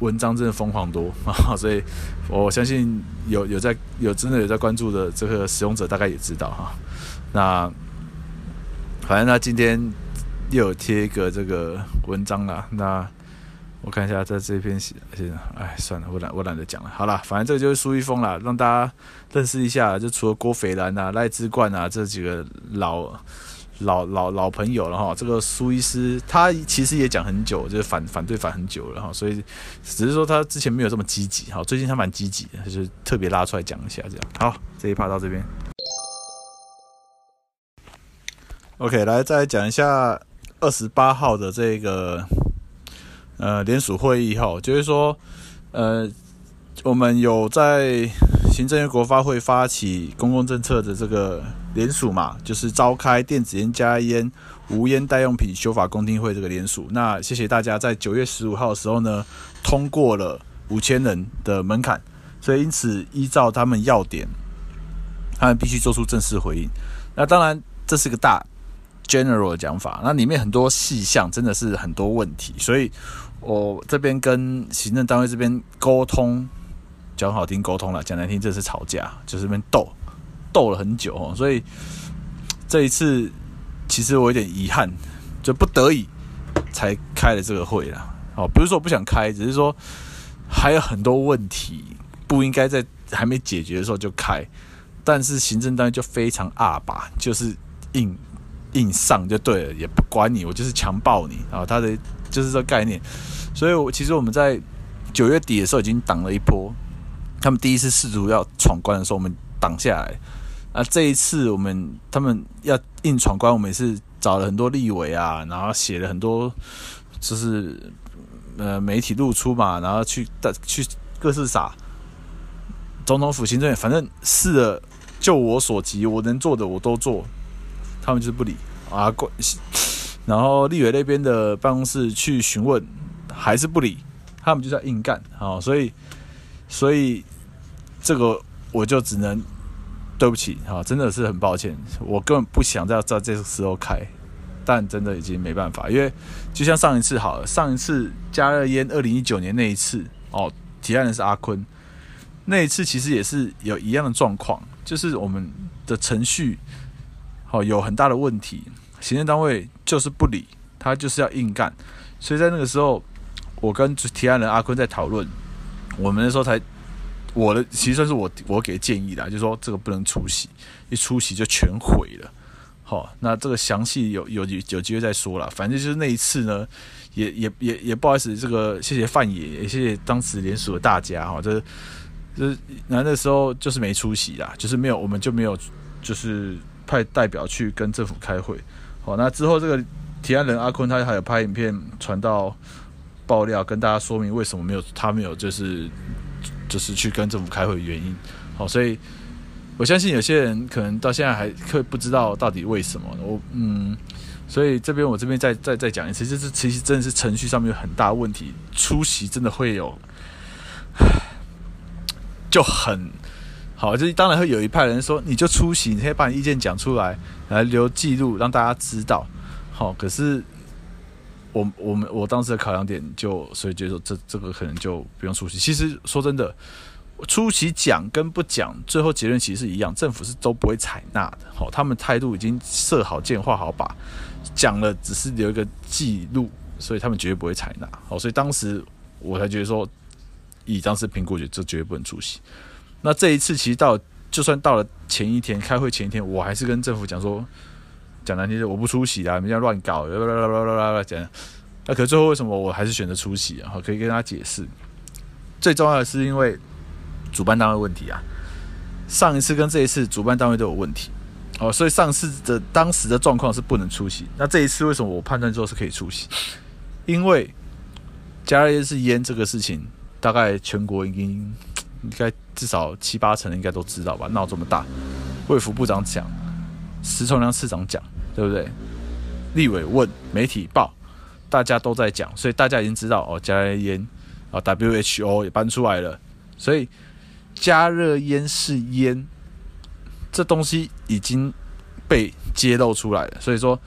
文章真的疯狂多啊，所以我相信有有在有真的有在关注的这个使用者大概也知道哈。那反正他今天又有贴一个这个文章啦，那我看一下在这边写，哎，算了，我懒我懒得讲了。好了，反正这个就是苏一峰啦，让大家认识一下。就除了郭斐然啊、赖之冠啊这几个老老老老朋友了哈，这个苏医师他其实也讲很久，就是反反对反很久了哈，所以只是说他之前没有这么积极哈，最近他蛮积极的，就是特别拉出来讲一下这样。好，这一趴到这边。OK，来再讲一下二十八号的这个呃联署会议哈，就是说呃我们有在行政院国发会发起公共政策的这个联署嘛，就是召开电子烟加烟无烟代用品修法公听会这个联署。那谢谢大家在九月十五号的时候呢通过了五千人的门槛，所以因此依照他们要点，他们必须做出正式回应。那当然这是个大。General 的讲法，那里面很多细项真的是很多问题，所以我这边跟行政单位这边沟通，讲好听沟通了，讲难听这是吵架，就是这边斗斗了很久哦，所以这一次其实我有点遗憾，就不得已才开了这个会啦。哦，不是说我不想开，只是说还有很多问题不应该在还没解决的时候就开，但是行政单位就非常二吧，就是硬。硬上就对了，也不管你，我就是强暴你啊！他的就是这概念，所以，我其实我们在九月底的时候已经挡了一波，他们第一次试图要闯关的时候，我们挡下来。啊，这一次我们他们要硬闯关，我们也是找了很多立委啊，然后写了很多，就是呃媒体露出嘛，然后去的去各式撒总统府行政院，反正试了，就我所及，我能做的我都做。他们就是不理。啊，关，然后立委那边的办公室去询问，还是不理，他们就是要硬干啊，所以，所以这个我就只能对不起啊，真的是很抱歉，我根本不想在在这个时候开，但真的已经没办法，因为就像上一次好了，上一次加热烟二零一九年那一次哦，提案的是阿坤，那一次其实也是有一样的状况，就是我们的程序。哦，有很大的问题，行政单位就是不理，他就是要硬干，所以在那个时候，我跟提案人阿坤在讨论，我们那时候才，我的其实算是我我给建议的，就说这个不能出席，一出席就全毁了。好，那这个详细有有有机会再说了，反正就是那一次呢，也也也也不好意思，这个谢谢范爷，也谢谢当时联署的大家哈，这这那那时候就是没出席啦，就是没有，我们就没有就是。派代表去跟政府开会，好，那之后这个提案人阿坤他还有拍影片传到爆料，跟大家说明为什么没有他没有就是就是去跟政府开会的原因，好，所以我相信有些人可能到现在还会不知道到底为什么，我嗯，所以这边我这边再再再讲一次，就是其实真的是程序上面有很大问题，出席真的会有，就很。好，就是当然会有一派人说，你就出席，你可以把你意见讲出来，来留记录，让大家知道。好，可是我我们我当时的考量点就，所以觉得说这这个可能就不用出席。其实说真的，出席讲跟不讲，最后结论其实是一样，政府是都不会采纳的。好，他们态度已经设好箭画好靶，讲了只是留一个记录，所以他们绝对不会采纳。好，所以当时我才觉得说，以当时评估，觉得这绝对不能出席。那这一次其实到，就算到了前一天开会前一天，我还是跟政府讲说，讲难听点，我不出席啊，你们要乱搞，啦啦啦啦啦啦讲。那可是最后为什么我还是选择出席啊？可以跟大家解释。最重要的是因为主办单位问题啊，上一次跟这一次主办单位都有问题，哦，所以上次的当时的状况是不能出席。那这一次为什么我判断之后是可以出席？因为加热烟是烟这个事情，大概全国已经。应该至少七八成应该都知道吧？闹这么大，卫福部长讲，石崇良市长讲，对不对？立委问，媒体报，大家都在讲，所以大家已经知道哦，加热烟啊，WHO 也搬出来了，所以加热烟是烟，这东西已经被揭露出来了。所以说，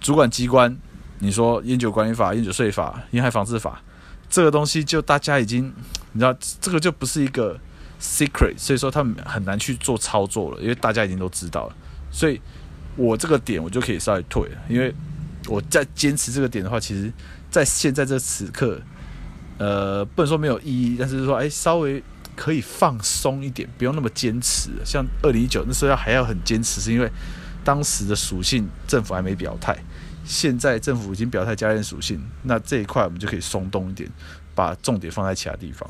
主管机关，你说烟酒管理法、烟酒税法、烟害防治法，这个东西就大家已经，你知道，这个就不是一个 secret，所以说他们很难去做操作了，因为大家已经都知道了。所以我这个点我就可以稍微退了，因为。我在坚持这个点的话，其实，在现在这此刻，呃，不能说没有意义，但是说，哎，稍微可以放松一点，不用那么坚持。像二零一九那时候要还要很坚持，是因为当时的属性政府还没表态，现在政府已经表态加热属性，那这一块我们就可以松动一点，把重点放在其他地方。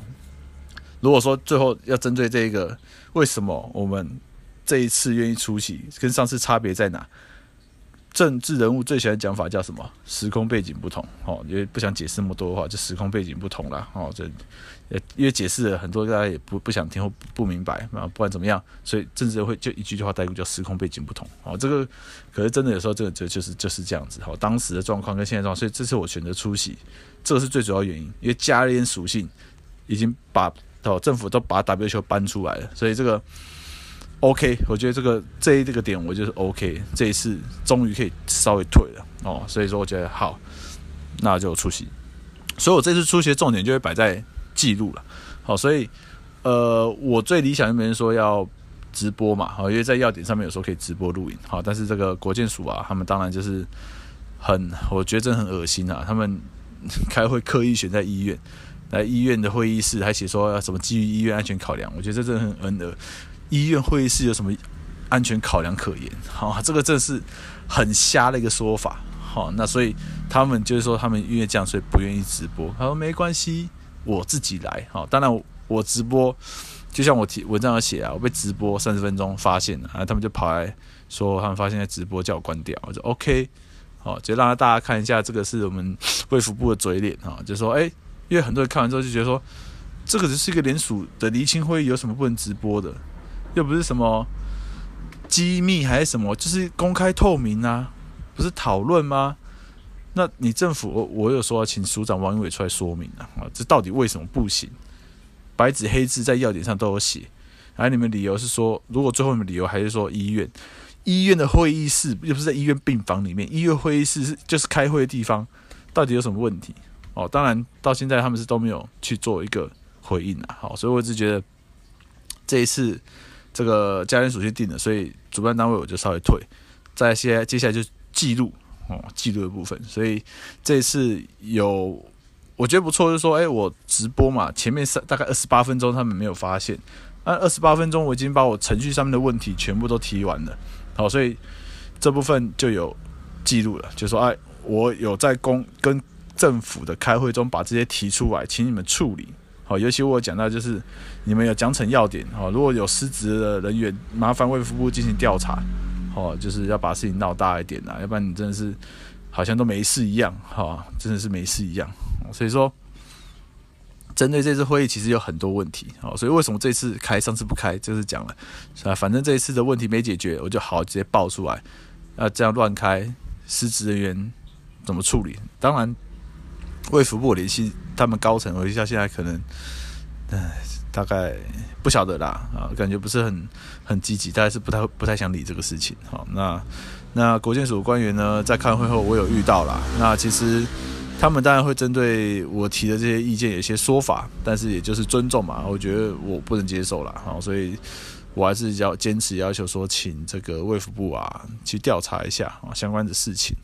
如果说最后要针对这个，为什么我们这一次愿意出席，跟上次差别在哪？政治人物最喜欢讲法叫什么？时空背景不同，哦，因为不想解释那么多的话，就时空背景不同了，哦，这，因为解释了很多，大家也不不想听或不明白啊，不管怎么样，所以政治会就一句话带过，叫时空背景不同，哦，这个可是真的有时候这个就就是就是这样子，好，当时的状况跟现在状况，所以这次我选择出席，这个是最主要原因，因为加热烟属性已经把哦政府都把 W 球搬出来了，所以这个。OK，我觉得这个这一这个点我就是 OK，这一次终于可以稍微退了哦，所以说我觉得好，那就出席。所以我这次出席的重点就会摆在记录了，好，所以呃，我最理想就没人说要直播嘛，好，因为在要点上面有时候可以直播录影，好，但是这个国健署啊，他们当然就是很，我觉得真的很恶心啊，他们 开会刻意选在医院，来医院的会议室还写说要什么基于医院安全考量，我觉得这真的很 N 的。医院会议室有什么安全考量可言？好，这个真是很瞎的一个说法。好，那所以他们就是说，他们因为这样，所以不愿意直播。他说没关系，我自己来。好，当然我直播，就像我提文章有写啊，我被直播三十分钟发现了，然后他们就跑来说，他们发现在直播叫我关掉。我说 OK，好，就让大家看一下，这个是我们 卫福部的嘴脸哈，就说哎，因为很多人看完之后就觉得说，这个只是一个联署的厘清会议，有什么不能直播的？又不是什么机密还是什么，就是公开透明啊，不是讨论吗？那你政府，我我有说请署长王英伟出来说明啊，啊，这到底为什么不行？白纸黑字在要点上都有写，而你们理由是说，如果最后你们理由还是说医院，医院的会议室又不是在医院病房里面，医院会议室是就是开会的地方，到底有什么问题？哦，当然到现在他们是都没有去做一个回应啊，好，所以我只觉得这一次。这个加热属性定了，所以主办单位我就稍微退。再接接下来就记录哦，记录的部分。所以这次有我觉得不错，就是说，哎，我直播嘛，前面三大概二十八分钟他们没有发现，那二十八分钟我已经把我程序上面的问题全部都提完了，好，所以这部分就有记录了，就说，哎，我有在公跟政府的开会中把这些提出来，请你们处理。好，尤其我讲到就是，你们有奖惩要点，哈，如果有失职的人员，麻烦卫福部进行调查，哦，就是要把事情闹大一点呐，要不然你真的是好像都没事一样，哈，真的是没事一样。所以说，针对这次会议，其实有很多问题，好，所以为什么这次开，上次不开，就是讲了，是吧？反正这一次的问题没解决，我就好直接爆出来，啊，这样乱开，失职人员怎么处理？当然。卫福部联系他们高层，我一下现在可能，唉，大概不晓得啦啊，感觉不是很很积极，大概是不太不太想理这个事情。好，那那国建署官员呢，在开会后我有遇到啦，那其实他们当然会针对我提的这些意见有一些说法，但是也就是尊重嘛，我觉得我不能接受啦。好，所以我还是要坚持要求说，请这个卫福部啊去调查一下啊相关的事情。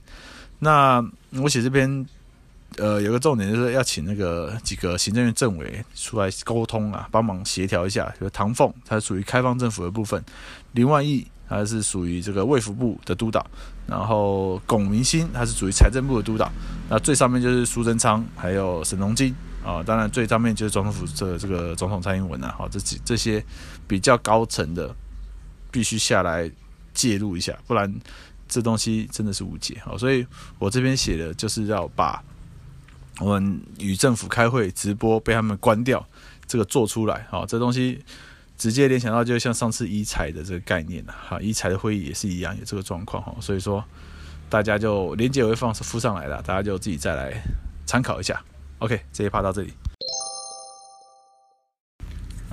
那我写这边。呃，有个重点就是要请那个几个行政院政委出来沟通啊，帮忙协调一下。就唐凤，他属于开放政府的部分；林万亿，他是属于这个卫福部的督导；然后龚明鑫，他是属于财政部的督导。那最上面就是苏贞昌，还有沈荣金啊。当然最上面就是总统府这这个总统蔡英文啊。好，这几这些比较高层的必须下来介入一下，不然这东西真的是无解。好，所以我这边写的就是要把。我们与政府开会直播被他们关掉，这个做出来，好，这东西直接联想到就像上次医材的这个概念哈，医材的会议也是一样有这个状况哈，所以说大家就连接我会放附上来了，大家就自己再来参考一下。OK，这一趴到这里。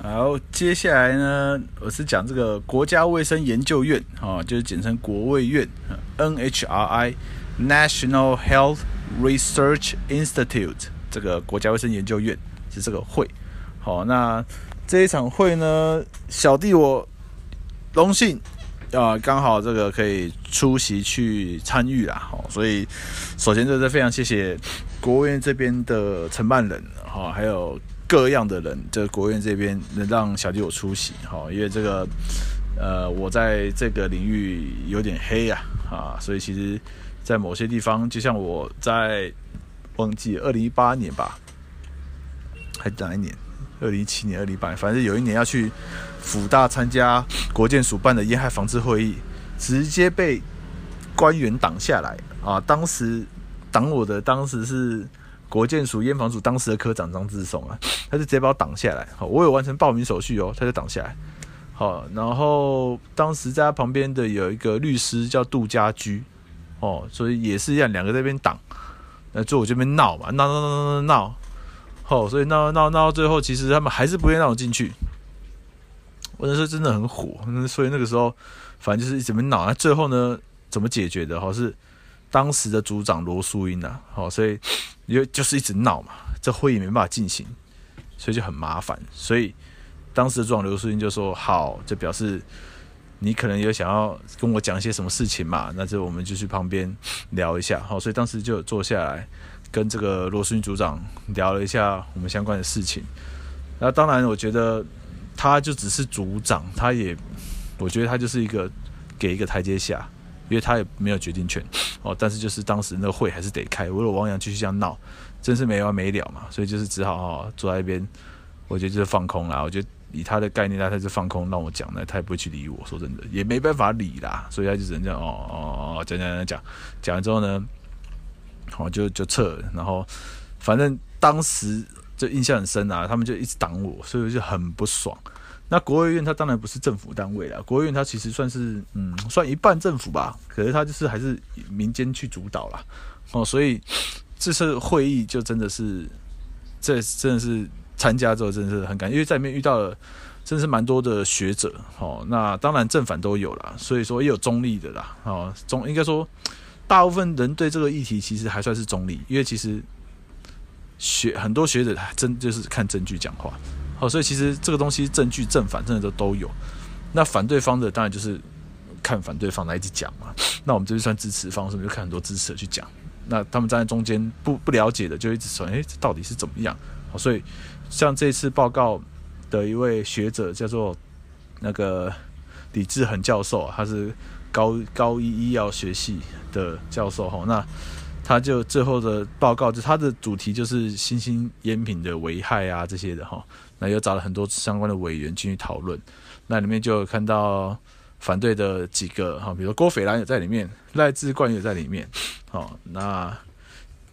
好，接下来呢，我是讲这个国家卫生研究院啊，就是简称国卫院 （NHRI，National Health Research Institute） 这个国家卫生研究院是这个会。好，那这一场会呢，小弟我荣幸啊，刚好这个可以出席去参与啦。好，所以首先就是非常谢谢国务院这边的承办人，哈，还有。各样的人，这个国务院这边能让小弟我出席，哈，因为这个，呃，我在这个领域有点黑呀，啊，所以其实，在某些地方，就像我在忘记二零一八年吧，还哪一年？二零一七年、二零一八年，反正有一年要去辅大参加国建署办的烟害防治会议，直接被官员挡下来啊！当时挡我的，当时是。国建署烟防组当时的科长张志松啊，他就直接把我挡下来。好，我有完成报名手续哦，他就挡下来。好，然后当时在他旁边的有一个律师叫杜家驹，哦，所以也是一样，两个在那边挡，那就我这边闹嘛，闹闹闹闹闹闹。哦，所以闹闹闹到最后，其实他们还是不愿意让我进去。我那时候真的很火，所以那个时候反正就是一直没闹。那最后呢，怎么解决的？好是。当时的组长罗淑英呐，好，所以因为就是一直闹嘛，这会议没办法进行，所以就很麻烦。所以当时的组长罗淑英就说：“好，就表示你可能有想要跟我讲一些什么事情嘛，那就我们就去旁边聊一下。”好，所以当时就坐下来跟这个罗淑英组长聊了一下我们相关的事情。那当然，我觉得他就只是组长，他也我觉得他就是一个给一个台阶下。因为他也没有决定权哦，但是就是当时那个会还是得开，为了王阳继续这样闹，真是没完没了嘛，所以就是只好坐在一边，我觉得就是放空啦。我觉得以他的概念，他他是放空让我讲的，他也不会去理我。说真的，也没办法理啦，所以他就只能这样哦哦哦讲讲讲讲，讲完之后呢，好就就撤了，然后反正当时就印象很深啊，他们就一直挡我，所以我就很不爽。那国务院它当然不是政府单位啦，国务院它其实算是嗯算一半政府吧，可是它就是还是民间去主导啦。哦，所以这次会议就真的是这真的是参加之后真的是很感，因为在里面遇到了真是蛮多的学者哦，那当然正反都有啦，所以说也有中立的啦，哦中应该说大部分人对这个议题其实还算是中立，因为其实学很多学者真就是看证据讲话。哦，所以其实这个东西证据正反真的都都有。那反对方的当然就是看反对方来一直讲嘛。那我们这边算支持方，是不是就看很多支持的去讲？那他们站在中间不不了解的，就一直说：“哎，这到底是怎么样？”好，所以像这次报告的一位学者叫做那个李志恒教授，他是高高医医药学系的教授。哈，那他就最后的报告，就他的主题就是新兴烟品的危害啊这些的哈。那又找了很多相关的委员进去讨论，那里面就有看到反对的几个哈，比如说郭斐兰也在里面，赖志冠也在里面，好，那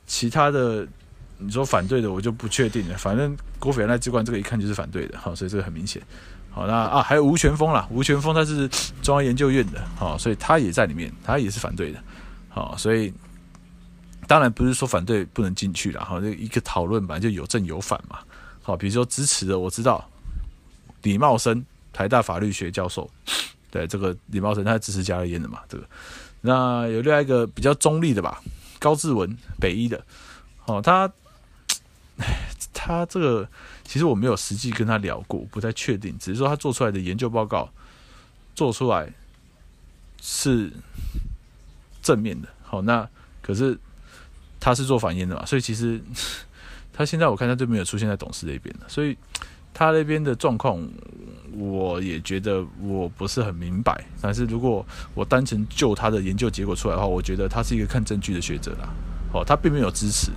其他的你说反对的我就不确定了，反正郭斐兰、赖志冠这个一看就是反对的，好，所以这个很明显，好，那啊还有吴泉峰啦，吴泉峰他是中央研究院的，好，所以他也在里面，他也是反对的，好，所以当然不是说反对不能进去了，好，这一个讨论本来就有正有反嘛。好，比如说支持的，我知道李茂生，台大法律学教授，对这个李茂生，他支持加了烟的嘛？这个，那有另外一个比较中立的吧，高志文，北医的，哦，他，他这个其实我没有实际跟他聊过，不太确定，只是说他做出来的研究报告做出来是正面的，好，那可是他是做反应的嘛，所以其实。他现在我看他就没有出现在董事那边了，所以他那边的状况，我也觉得我不是很明白。但是如果我单纯就他的研究结果出来的话，我觉得他是一个看证据的学者啦。哦，他并没有支持，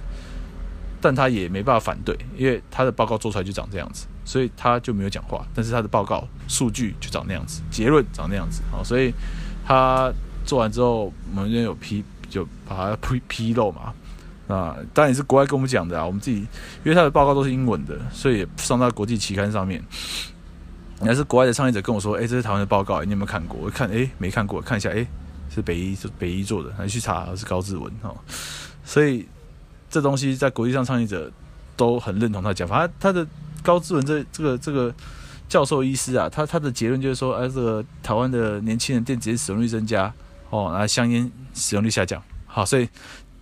但他也没办法反对，因为他的报告做出来就长这样子，所以他就没有讲话。但是他的报告数据就长那样子，结论长那样子。哦，所以他做完之后，我们这边有批，就把它批披露嘛。啊，当然也是国外跟我们讲的啊。我们自己，因为他的报告都是英文的，所以也上到国际期刊上面。还是国外的创业者跟我说：“哎、这是台湾的报告，你有没有看过？”我看，哎、没看过，看一下，哎、是北医是北医做的，还去查是高志文哈，所以这东西在国际上倡议者都很认同他的讲法。他的高志文这这个这个教授医师啊，他他的结论就是说，哎，这个台湾的年轻人电子烟使用率增加，哦，那香烟使用率下降，好，所以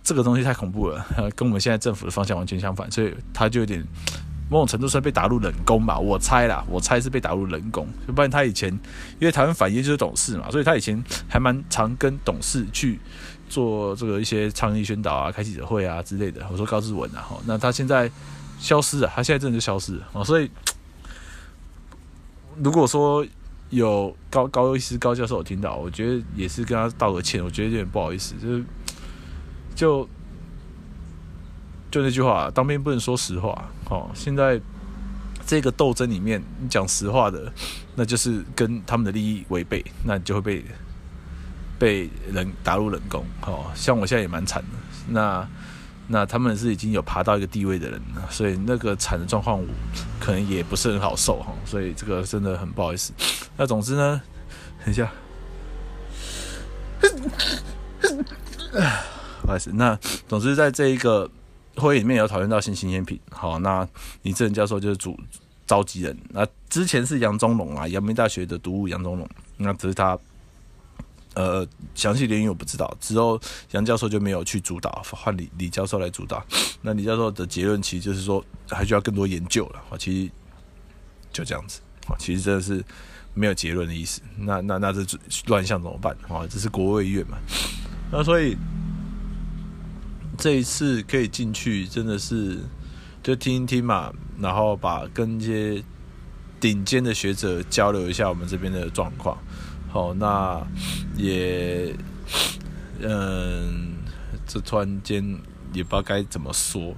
这个东西太恐怖了，跟我们现在政府的方向完全相反，所以他就有点。某种程度上被打入冷宫吧，我猜啦，我猜是被打入冷宫。就不然他以前，因为台湾反烟就是董事嘛，所以他以前还蛮常跟董事去做这个一些倡议宣导啊、开记者会啊之类的。我说高志文啊，那他现在消失了，他现在真的就消失了啊。所以如果说有高高医师、高教授听到，我觉得也是跟他道个歉，我觉得有点不好意思，就是就。就那句话，当兵不能说实话。哦，现在这个斗争里面，你讲实话的，那就是跟他们的利益违背，那你就会被被人打入冷宫。哦，像我现在也蛮惨的。那那他们是已经有爬到一个地位的人了，所以那个惨的状况，我可能也不是很好受哈。所以这个真的很不好意思。那总之呢，等一下，不好意思。那总之在这一个。会议里面有讨论到新型烟品，好，那李正教授就是主召集人。那之前是杨宗龙啊，阳明大学的毒物杨宗龙，那只是他，呃，详细原因我不知道。之后杨教授就没有去主导，换李李教授来主导。那李教授的结论其实就是说，还需要更多研究了。好，其实就这样子。啊，其实真的是没有结论的意思。那那那这乱象怎么办？啊，这是国卫院嘛。那所以。这一次可以进去，真的是就听一听嘛，然后把跟一些顶尖的学者交流一下我们这边的状况。好，那也嗯，这突然间也不知道该怎么说，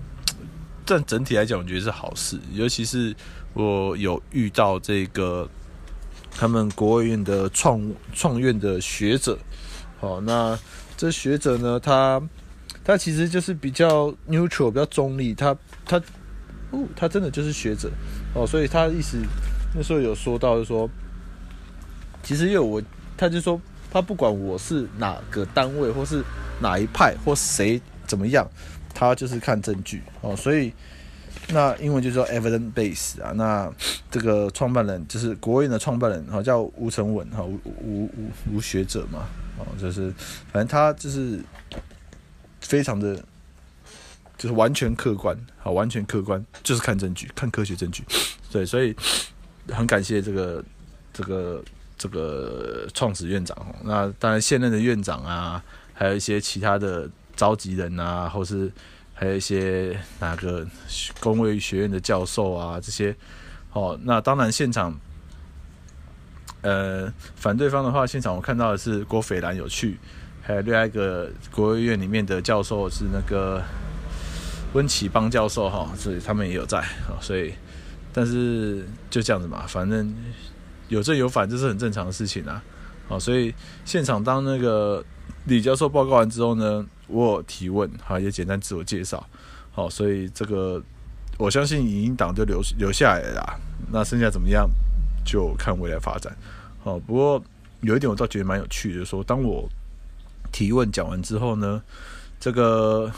但整体来讲，我觉得是好事。尤其是我有遇到这个他们国务院的创创院的学者。好，那这学者呢，他。他其实就是比较 neutral，比较中立。他他哦，他真的就是学者哦，所以他意思那时候有说到，就是说，其实因为我，他就说他不管我是哪个单位，或是哪一派，或谁怎么样，他就是看证据哦。所以那英文就叫 evidence base 啊。那这个创办人就是国卫院的创办人，哈，叫吴成文哈，吴吴吴吴学者嘛，哦，就是反正他就是。非常的，就是完全客观，好，完全客观，就是看证据，看科学证据，对，所以很感谢这个这个这个创始院长。那当然现任的院长啊，还有一些其他的召集人啊，或是还有一些哪个工位学院的教授啊，这些，哦，那当然现场，呃，反对方的话，现场我看到的是郭斐兰有去。还有另外一个国卫院里面的教授是那个温启邦教授哈，所以他们也有在，所以但是就这样子嘛，反正有正有反，这是很正常的事情啊。好，所以现场当那个李教授报告完之后呢，我提问，好，也简单自我介绍，好，所以这个我相信影音档就留留下来了啦，那剩下怎么样就看未来发展。好，不过有一点我倒觉得蛮有趣的，就是说当我。提问讲完之后呢，这个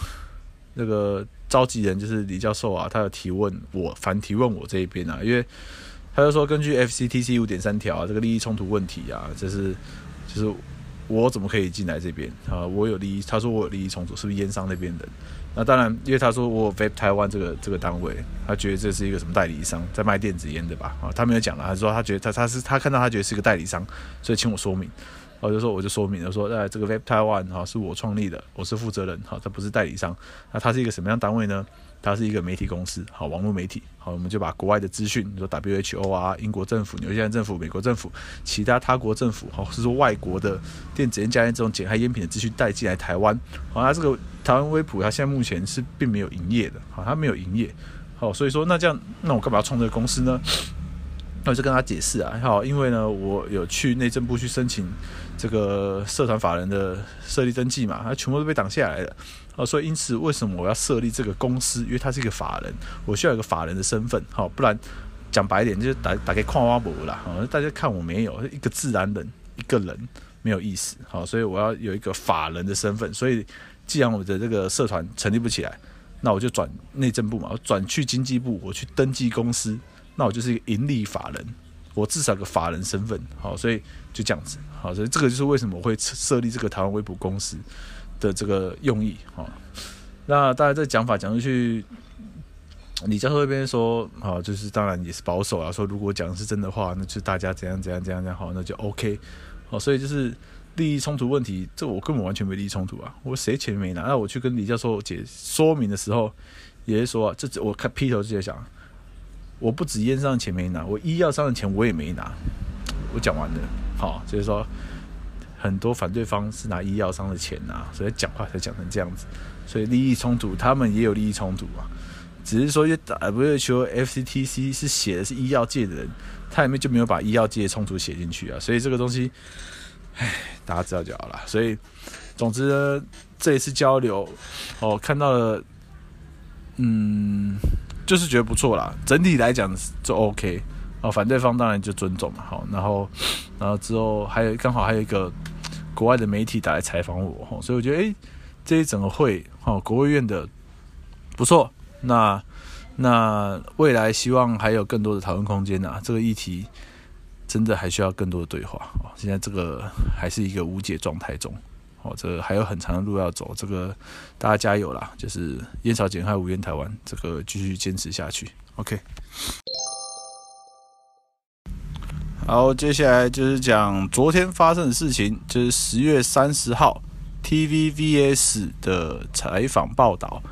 那个召集人就是李教授啊，他有提问我，反提问我这一边啊，因为他就说根据 FCTC 五点三条啊，这个利益冲突问题啊，就是就是我怎么可以进来这边啊？我有利益，他说我有利益冲突，是不是烟商那边的？那当然，因为他说我 Vape Taiwan 这个这个单位，他觉得这是一个什么代理商在卖电子烟的吧？啊，他没有讲了，他说他觉得他他是他看到他觉得是个代理商，所以请我说明。我就说，我就说明了说，哎，这个 Vape Taiwan 哈是我创立的，我是负责人，好，他不是代理商。那它是一个什么样单位呢？它是一个媒体公司，好，网络媒体，好，我们就把国外的资讯，你说 WHO 啊、英国政府、纽西兰政府、美国政府、其他他国政府，好，是说外国的电子烟、加烟这种减害烟品的资讯带进来台湾。好，它这个台湾威普，它现在目前是并没有营业的，好，它没有营业，好，所以说那这样，那我干嘛要创这个公司呢？那我就跟他解释啊，好，因为呢，我有去内政部去申请这个社团法人的设立登记嘛，它全部都被挡下来了，啊，所以因此为什么我要设立这个公司？因为它是一个法人，我需要一个法人的身份，好，不然讲白点就是打打给矿挖博啦，好大家看我没有一个自然人，一个人没有意思。好，所以我要有一个法人的身份。所以，既然我的这个社团成立不起来，那我就转内政部嘛，我转去经济部，我去登记公司，那我就是一个盈利法人，我至少个法人身份。好，所以就这样子。好，所以这个就是为什么我会设立这个台湾微博公司的这个用意。好，那大家这讲法讲出去。李教授那边说，好，就是当然也是保守啊。说如果讲的是真的话，那就大家怎样怎样怎样怎样好，那就 OK。好，所以就是利益冲突问题，这我根本完全没利益冲突啊。我谁钱没拿？那我去跟李教授解说明的时候，也是说，这我看劈头就在想，我不止烟商的钱没拿，我医药商的钱我也没拿。我讲完了，好，就是说很多反对方是拿医药商的钱啊，所以讲话才讲成这样子。所以利益冲突，他们也有利益冲突啊。只是说，因为 WHO FCTC 是写的是医药界的人，他里面就没有把医药界的冲突写进去啊，所以这个东西，唉，大家知道就好了。所以，总之呢，这一次交流，哦，看到了，嗯，就是觉得不错啦。整体来讲就 OK，哦，反对方当然就尊重嘛，好，然后，然后之后还有刚好还有一个国外的媒体打来采访我，所以我觉得，这一整个会，哦，国务院的不错。那那未来希望还有更多的讨论空间呐、啊，这个议题真的还需要更多的对话哦。现在这个还是一个无解状态中，哦，这还有很长的路要走，这个大家加油啦！就是烟草减害无烟台湾，这个继续坚持下去。OK，好，接下来就是讲昨天发生的事情，就是十月三十号 TVBS 的采访报道。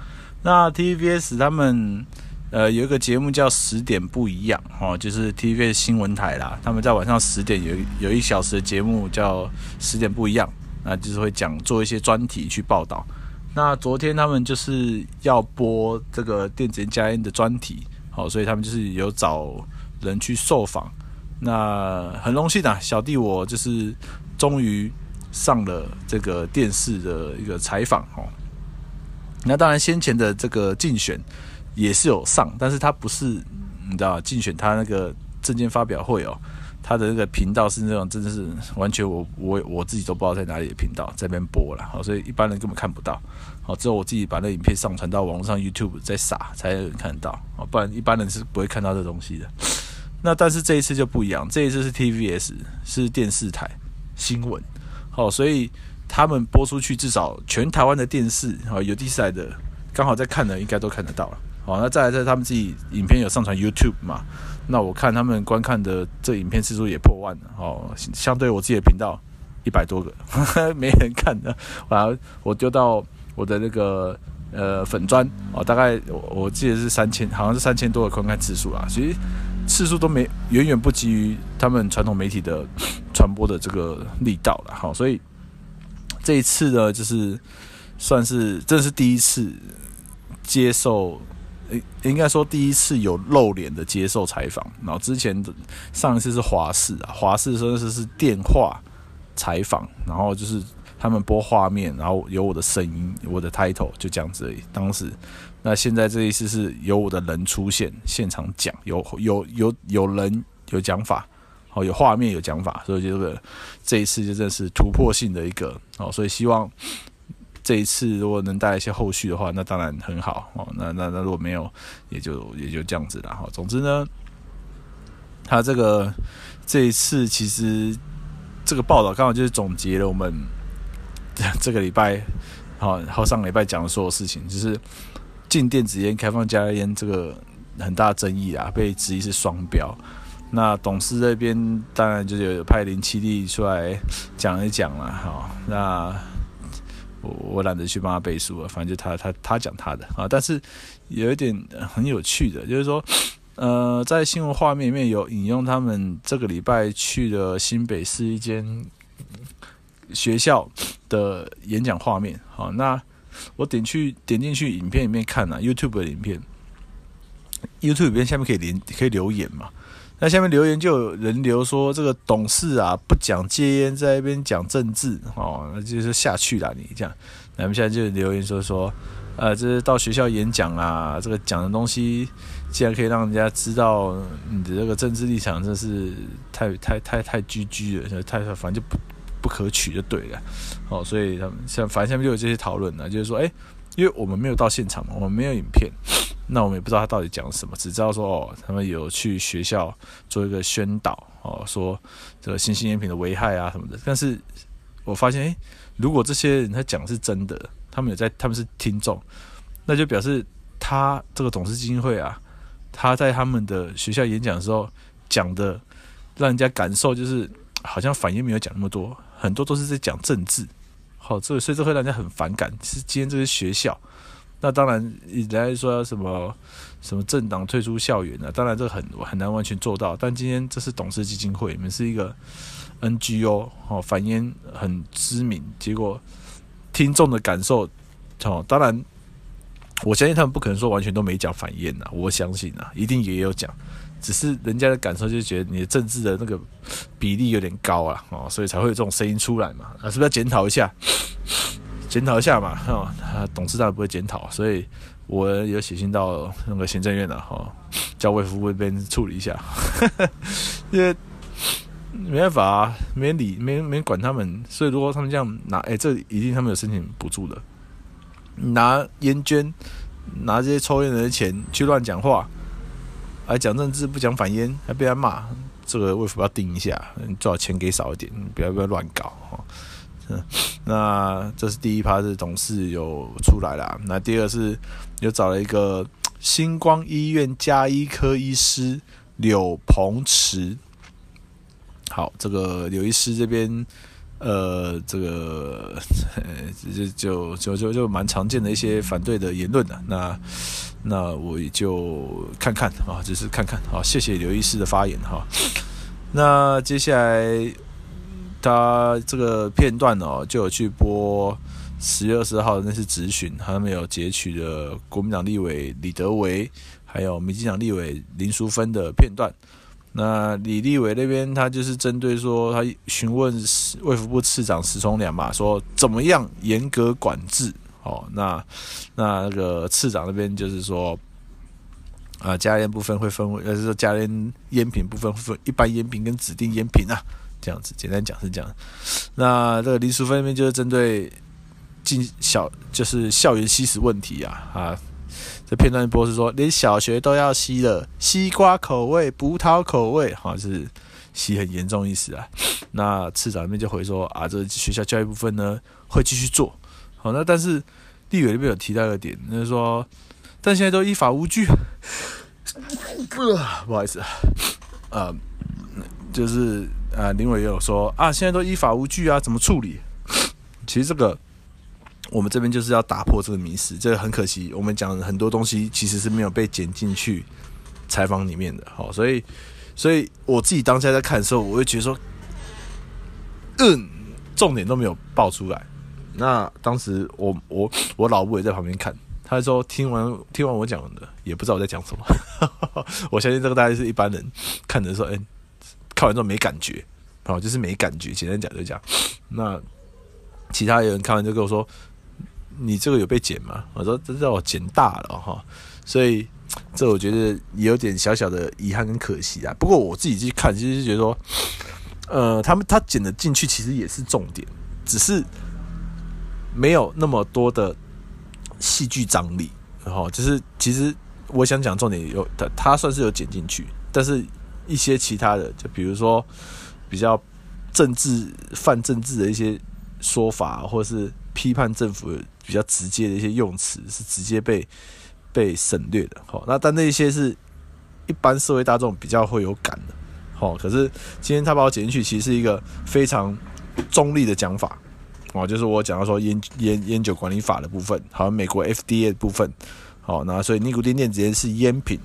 那 TVBS 他们呃有一个节目叫十点不一样哦，就是 TVBS 新闻台啦。他们在晚上十点有有一小时的节目叫十点不一样，那就是会讲做一些专题去报道。那昨天他们就是要播这个电子烟加烟的专题，好，所以他们就是有找人去受访。那很荣幸啊，小弟我就是终于上了这个电视的一个采访哦。那当然，先前的这个竞选也是有上，但是他不是你知道竞选他那个证件发表会哦，他的那个频道是那种真的是完全我我我自己都不知道在哪里的频道在那边播了，好，所以一般人根本看不到，好，只有我自己把那影片上传到网络上 YouTube 再撒才有人看得到，好，不然一般人是不会看到这东西的。那但是这一次就不一样，这一次是 TVS 是电视台新闻，好，所以。他们播出去，至少全台湾的电视啊，有第四台的刚好在看的，应该都看得到了。好，那再来在他们自己影片有上传 YouTube 嘛？那我看他们观看的这影片次数也破万了。哦，相对我自己的频道一百多个呵呵 没人看的，完了我丢到我的那个呃粉砖哦，大概我我记得是三千，好像是三千多的观看次数啦。其实次数都没远远不及于他们传统媒体的传播的这个力道了。好，所以。这一次呢，就是算是这是第一次接受，应应该说第一次有露脸的接受采访。然后之前的上一次是华视啊，华视说是是电话采访，然后就是他们播画面，然后有我的声音，我的 title 就这样子而已。当时，那现在这一次是有我的人出现，现场讲，有有有有人有讲法。好，有画面有讲法，所以这个这一次就真的是突破性的一个哦，所以希望这一次如果能带来一些后续的话，那当然很好哦。那那那如果没有，也就也就这样子了哈。总之呢，他这个这一次其实这个报道刚好就是总结了我们这个礼拜好，然后上个礼拜讲的所有事情，就是禁电子烟、开放加热烟这个很大争议啊，被质疑是双标。那董事这边当然就是有派林七弟出来讲一讲了，哈。那我我懒得去帮他背书了，反正就他他他讲他的啊。但是有一点很有趣的，就是说，呃，在新闻画面里面有引用他们这个礼拜去的新北市一间学校的演讲画面。好，那我点去点进去影片里面看啊，YouTube 的影片，YouTube 里面下面可以连可以留言嘛。那下面留言就有人留说，这个董事啊不讲戒烟，在那边讲政治哦，那就是下去了你这样。那们现在就留言说说，呃，这是到学校演讲啊，这个讲的东西既然可以让人家知道你的这个政治立场，真是太太太太居居了，太反正就不不可取就对了。哦，所以他们像反正下面就有这些讨论呢，就是说，哎，因为我们没有到现场嘛，我们没有影片，那我们也不知道他到底讲什么，只知道说哦，他们有去学校做一个宣导，哦，说这个新兴烟品的危害啊什么的。但是我发现，哎，如果这些人他讲是真的，他们有在，他们是听众，那就表示他这个董事基金会啊，他在他们的学校演讲的时候讲的，让人家感受就是好像反应没有讲那么多，很多都是在讲政治。好，这所以这会让人家很反感。是今天这些学校，那当然，人家说什么什么政党退出校园啊，当然这很很难完全做到。但今天这是董事基金会，你们是一个 NGO，哦，反烟很知名。结果听众的感受，哦，当然，我相信他们不可能说完全都没讲反烟呐，我相信啊，一定也有讲。只是人家的感受就觉得你的政治的那个比例有点高啊，哦，所以才会有这种声音出来嘛，啊，是不是要检讨一下？检讨一下嘛，哦，董事长不会检讨，所以我有写信到那个行政院了哈，叫卫福部这边处理一下，因为没办法啊，没人理，没人没人管他们，所以如果他们这样拿，哎，这一定他们有申请补助的，拿烟捐，拿这些抽烟人的钱去乱讲话。还讲政治不讲反烟，还被他骂，这个为什么要盯一下？你最好钱给少一点，不要不要乱搞哈。嗯，那这是第一趴，是董事有出来了。那第二是又找了一个星光医院加医科医师柳鹏池。好，这个柳医师这边。呃，这个 就就就就就蛮常见的一些反对的言论的，那那我也就看看啊，只是看看啊。谢谢刘医师的发言哈。那接下来他这个片段哦，就有去播十月二十号的那次质询，他们有截取的国民党立委李德维，还有民进党立委林淑芬的片段。那李立伟那边，他就是针对说，他询问卫福部次长石崇良嘛，说怎么样严格管制？哦，那那那个次长那边就是说，啊，加烟部分会分为，就是说加烟烟品部分会分一般烟品跟指定烟品啊，这样子，简单讲是这样。那这个林淑芬那边就是针对进校，就是校园吸食问题啊，啊。这片段播是说，连小学都要吸了，西瓜口味、葡萄口味，好像是吸很严重意思啊。那次长那边就回说啊，这学校教育部分呢会继续做好。那但是立委那边有提到一个点，就是说，但现在都依法无据。不好意思啊，呃，就是啊，林委也有说啊，现在都依法无据啊，怎么处理？其实这个。我们这边就是要打破这个迷思，这个很可惜。我们讲很多东西其实是没有被剪进去采访里面的，好，所以，所以我自己当下在看的时候，我会觉得说，嗯，重点都没有爆出来。那当时我我我老婆也在旁边看，他说听完听完我讲的，也不知道我在讲什么。我相信这个大概是一般人看的时候，哎，看完之后没感觉，好，就是没感觉。简单讲就讲，那其他人看完就跟我说。你这个有被剪吗？我说这让我剪大了哈，所以这我觉得也有点小小的遗憾跟可惜啊。不过我自己去看，其实是觉得说，呃，他们他剪的进去其实也是重点，只是没有那么多的戏剧张力。然后就是其实我想讲重点有他他算是有剪进去，但是一些其他的，就比如说比较政治泛政治的一些说法，或者是批判政府。比较直接的一些用词是直接被被省略的，好，那但那些是一般社会大众比较会有感的，好，可是今天他把我剪进去，其实是一个非常中立的讲法，哦，就是我讲到说烟烟烟酒管理法的部分，好像美国 FDA 的部分，好，那所以尼古丁电子烟是烟品，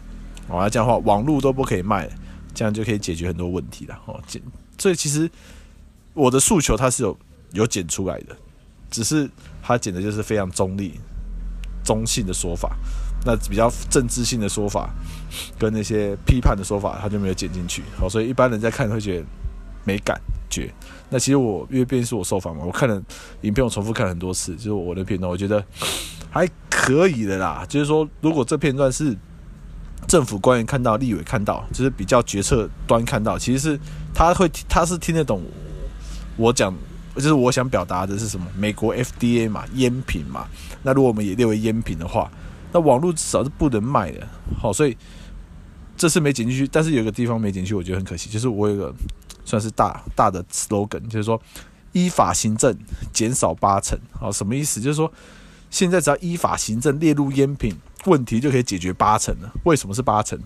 哦，那这样的话网络都不可以卖，这样就可以解决很多问题了，哦，剪，所以其实我的诉求它是有有剪出来的。只是他剪的就是非常中立、中性的说法，那比较政治性的说法跟那些批判的说法，他就没有剪进去。好，所以一般人在看会觉得没感觉。那其实我因为毕竟是我受访嘛，我看了影片，我重复看了很多次，就是我的片段，我觉得还可以的啦。就是说，如果这片段是政府官员看到、立委看到，就是比较决策端看到，其实是他会他是听得懂我讲。就是我想表达的是什么？美国 FDA 嘛，烟品嘛。那如果我们也列为烟品的话，那网络至少是不能卖的。好，所以这次没剪进去，但是有个地方没剪进去，我觉得很可惜。就是我有个算是大大的 slogan，就是说依法行政减少八成。好，什么意思？就是说现在只要依法行政列入烟品，问题就可以解决八成了。为什么是八成？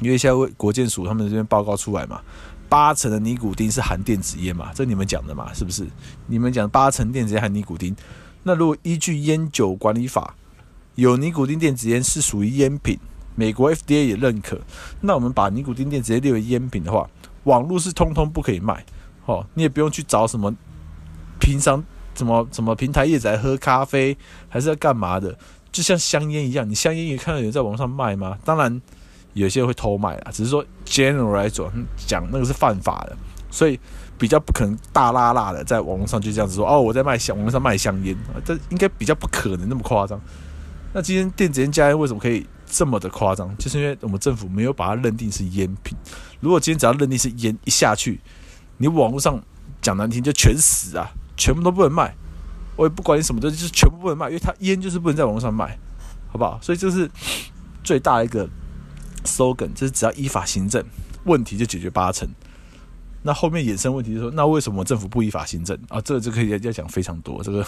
因为现在国建署他们这边报告出来嘛。八成的尼古丁是含电子烟嘛？这你们讲的嘛？是不是？你们讲八成电子烟含尼古丁，那如果依据烟酒管理法，有尼古丁电子烟是属于烟品，美国 FDA 也认可，那我们把尼古丁电子烟列为烟品的话，网络是通通不可以卖。哦，你也不用去找什么平常什么什么平台业者喝咖啡，还是要干嘛的？就像香烟一样，你香烟也看到有人在网上卖吗？当然。有些会偷卖啊，只是说 general 来讲，讲那个是犯法的，所以比较不可能大剌剌的在网络上就这样子说哦，我在卖香，网络上卖香烟，这应该比较不可能那么夸张。那今天电子烟加烟为什么可以这么的夸张？就是因为我们政府没有把它认定是烟品。如果今天只要认定是烟一下去，你网络上讲难听就全死啊，全部都不能卖。我也不管你什么东西，就是全部不能卖，因为它烟就是不能在网络上卖，好不好？所以这是最大的一个。Slogan 就是只要依法行政，问题就解决八成。那后面衍生问题就说，那为什么政府不依法行政啊？这个就可以要讲非常多。这个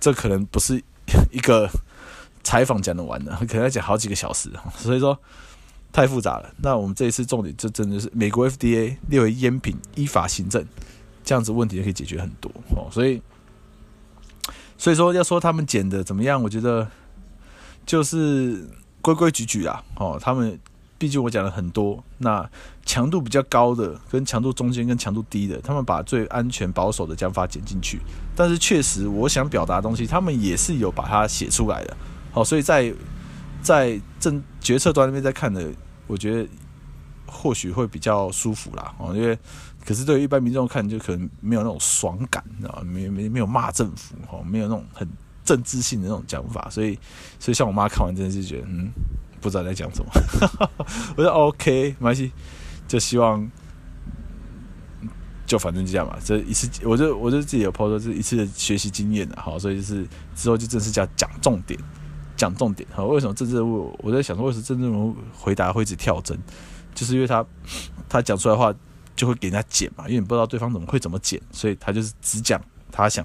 这可能不是一个采访讲得完的，可能要讲好几个小时。所以说太复杂了。那我们这一次重点就真的是美国 FDA 列为烟品，依法行政，这样子问题就可以解决很多哦。所以所以说要说他们检的怎么样，我觉得就是规规矩矩啊。哦，他们。毕竟我讲了很多，那强度比较高的、跟强度中间、跟强度低的，他们把最安全保守的讲法剪进去。但是确实，我想表达的东西，他们也是有把它写出来的。好，所以在在政决策端那边在看的，我觉得或许会比较舒服啦。哦，因为可是对于一般民众看，就可能没有那种爽感，啊？没没没有骂政府，哦，没有那种很政治性的那种讲法。所以，所以像我妈看完真的是觉得，嗯。不知道在讲什么，我说 OK，没关系，就希望，就反正就这样嘛。这一次，我就我就自己有抛出，这一次的学习经验了，好，所以就是之后就正式叫讲重点，讲重点。好，为什么政治人物？我在想说，为什么政治人物回答会一直跳针？就是因为他他讲出来的话就会给人家剪嘛，因为你不知道对方怎么会怎么剪，所以他就是只讲他想，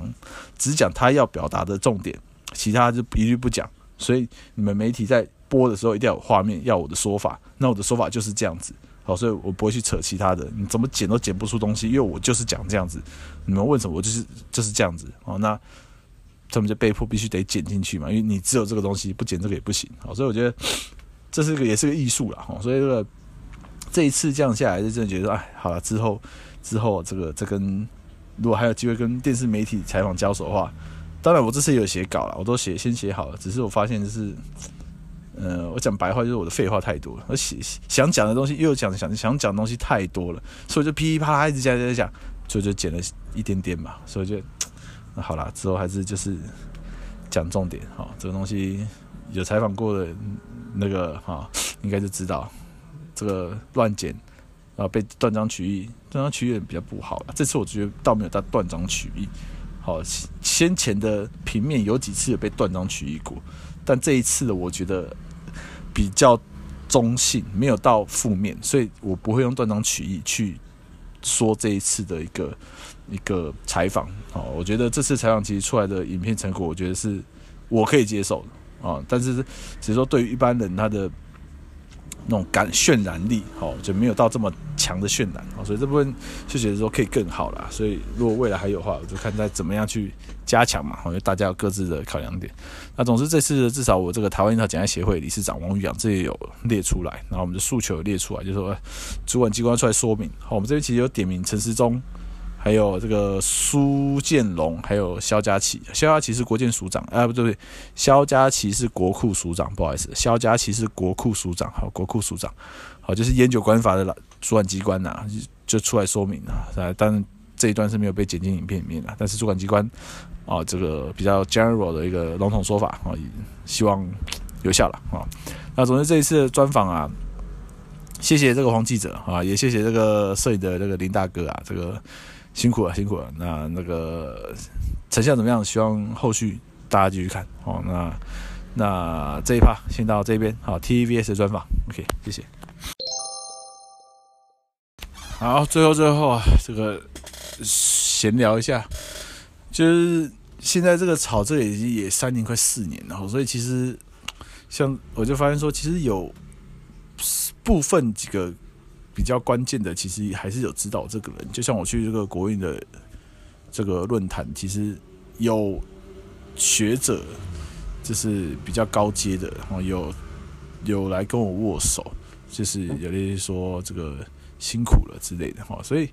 只讲他要表达的重点，其他就一律不讲。所以你们媒体在。播的时候一定要有画面，要我的说法。那我的说法就是这样子，好，所以我不会去扯其他的。你怎么剪都剪不出东西，因为我就是讲这样子。你们问什么，我就是就是这样子。哦，那他们就被迫必须得剪进去嘛，因为你只有这个东西，不剪这个也不行。好，所以我觉得这是个也是个艺术了。哈，所以这个这一次这样下来，就真的觉得，哎，好了，之后之后这个这跟如果还有机会跟电视媒体采访交手的话，当然我这次也有写稿了，我都写先写好了，只是我发现就是。呃，我讲白话就是我的废话太多了，我写想讲的东西又讲想想讲的东西太多了，所以就噼里啪啦一直讲讲讲，所以就剪了一点点嘛，所以就那好啦，之后还是就是讲重点哈，这个东西有采访过的那个哈，应该就知道这个乱剪啊被断章取义，断章取义也比较不好，这次我觉得倒没有到断章取义，好，先前的平面有几次有被断章取义过。但这一次的我觉得比较中性，没有到负面，所以我不会用断章取义去说这一次的一个一个采访。啊，我觉得这次采访其实出来的影片成果，我觉得是我可以接受的啊。但是只是说对于一般人他的那种感渲染力，哦，就没有到这么强的渲染。所以这部分就觉得说可以更好啦。所以如果未来还有的话，我就看再怎么样去。加强嘛，因为大家有各自的考量点。那总之这次至少我这个台湾樱桃减害协会理事长王宇阳这也有列出来，然后我们的诉求列出来，就是说主管机关出来说明。好，我们这边其实有点名陈时中，还有这个苏建龙，还有萧佳琪。萧佳琪是国建署长，啊不对不对，萧佳琪是国库署长，不好意思，萧佳琪是国库署长，好，国库署长，好，就是烟酒管法的主管机关呐、啊，就出来说明了、啊，但这一段是没有被剪进影片里面的，但是主管机关。啊，这个比较 general 的一个笼统说法啊，希望有效了啊。那总之这一次专访啊，谢谢这个黄记者啊，也谢谢这个摄影的这个林大哥啊，这个辛苦了，辛苦了。那那个成效怎么样？希望后续大家继续看。好，那那这一趴先到这边。好，TVBS 的专访，OK，谢谢。好，最后最后啊，这个闲聊一下，就是现在这个炒这个已经也三年快四年了，所以其实像我就发现说，其实有部分几个比较关键的，其实还是有指导这个人。就像我去这个国运的这个论坛，其实有学者，就是比较高阶的，然后有有来跟我握手，就是有些说这个。辛苦了之类的哈，所以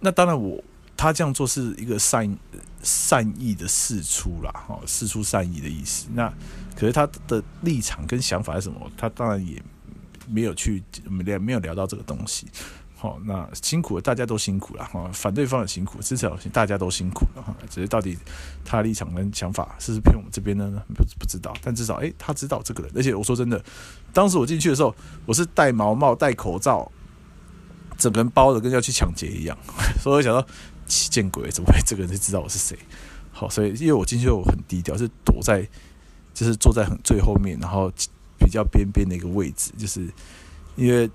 那当然我他这样做是一个善善意的释出啦，哈，释出善意的意思。那可是他的立场跟想法是什么？他当然也没有去没没有聊到这个东西。好，那辛苦了，大家都辛苦了哈，反对方也辛苦，至少大家都辛苦了哈。只是到底他的立场跟想法是不是偏我们这边呢？不不知道。但至少诶，他知道这个人，而且我说真的，当时我进去的时候，我是戴毛帽、戴口罩。整个人包的跟要去抢劫一样，所以我想到，见鬼，怎么会这个人就知道我是谁？好，所以因为我进去我很低调，是躲在，就是坐在很最后面，然后比较边边的一个位置，就是因为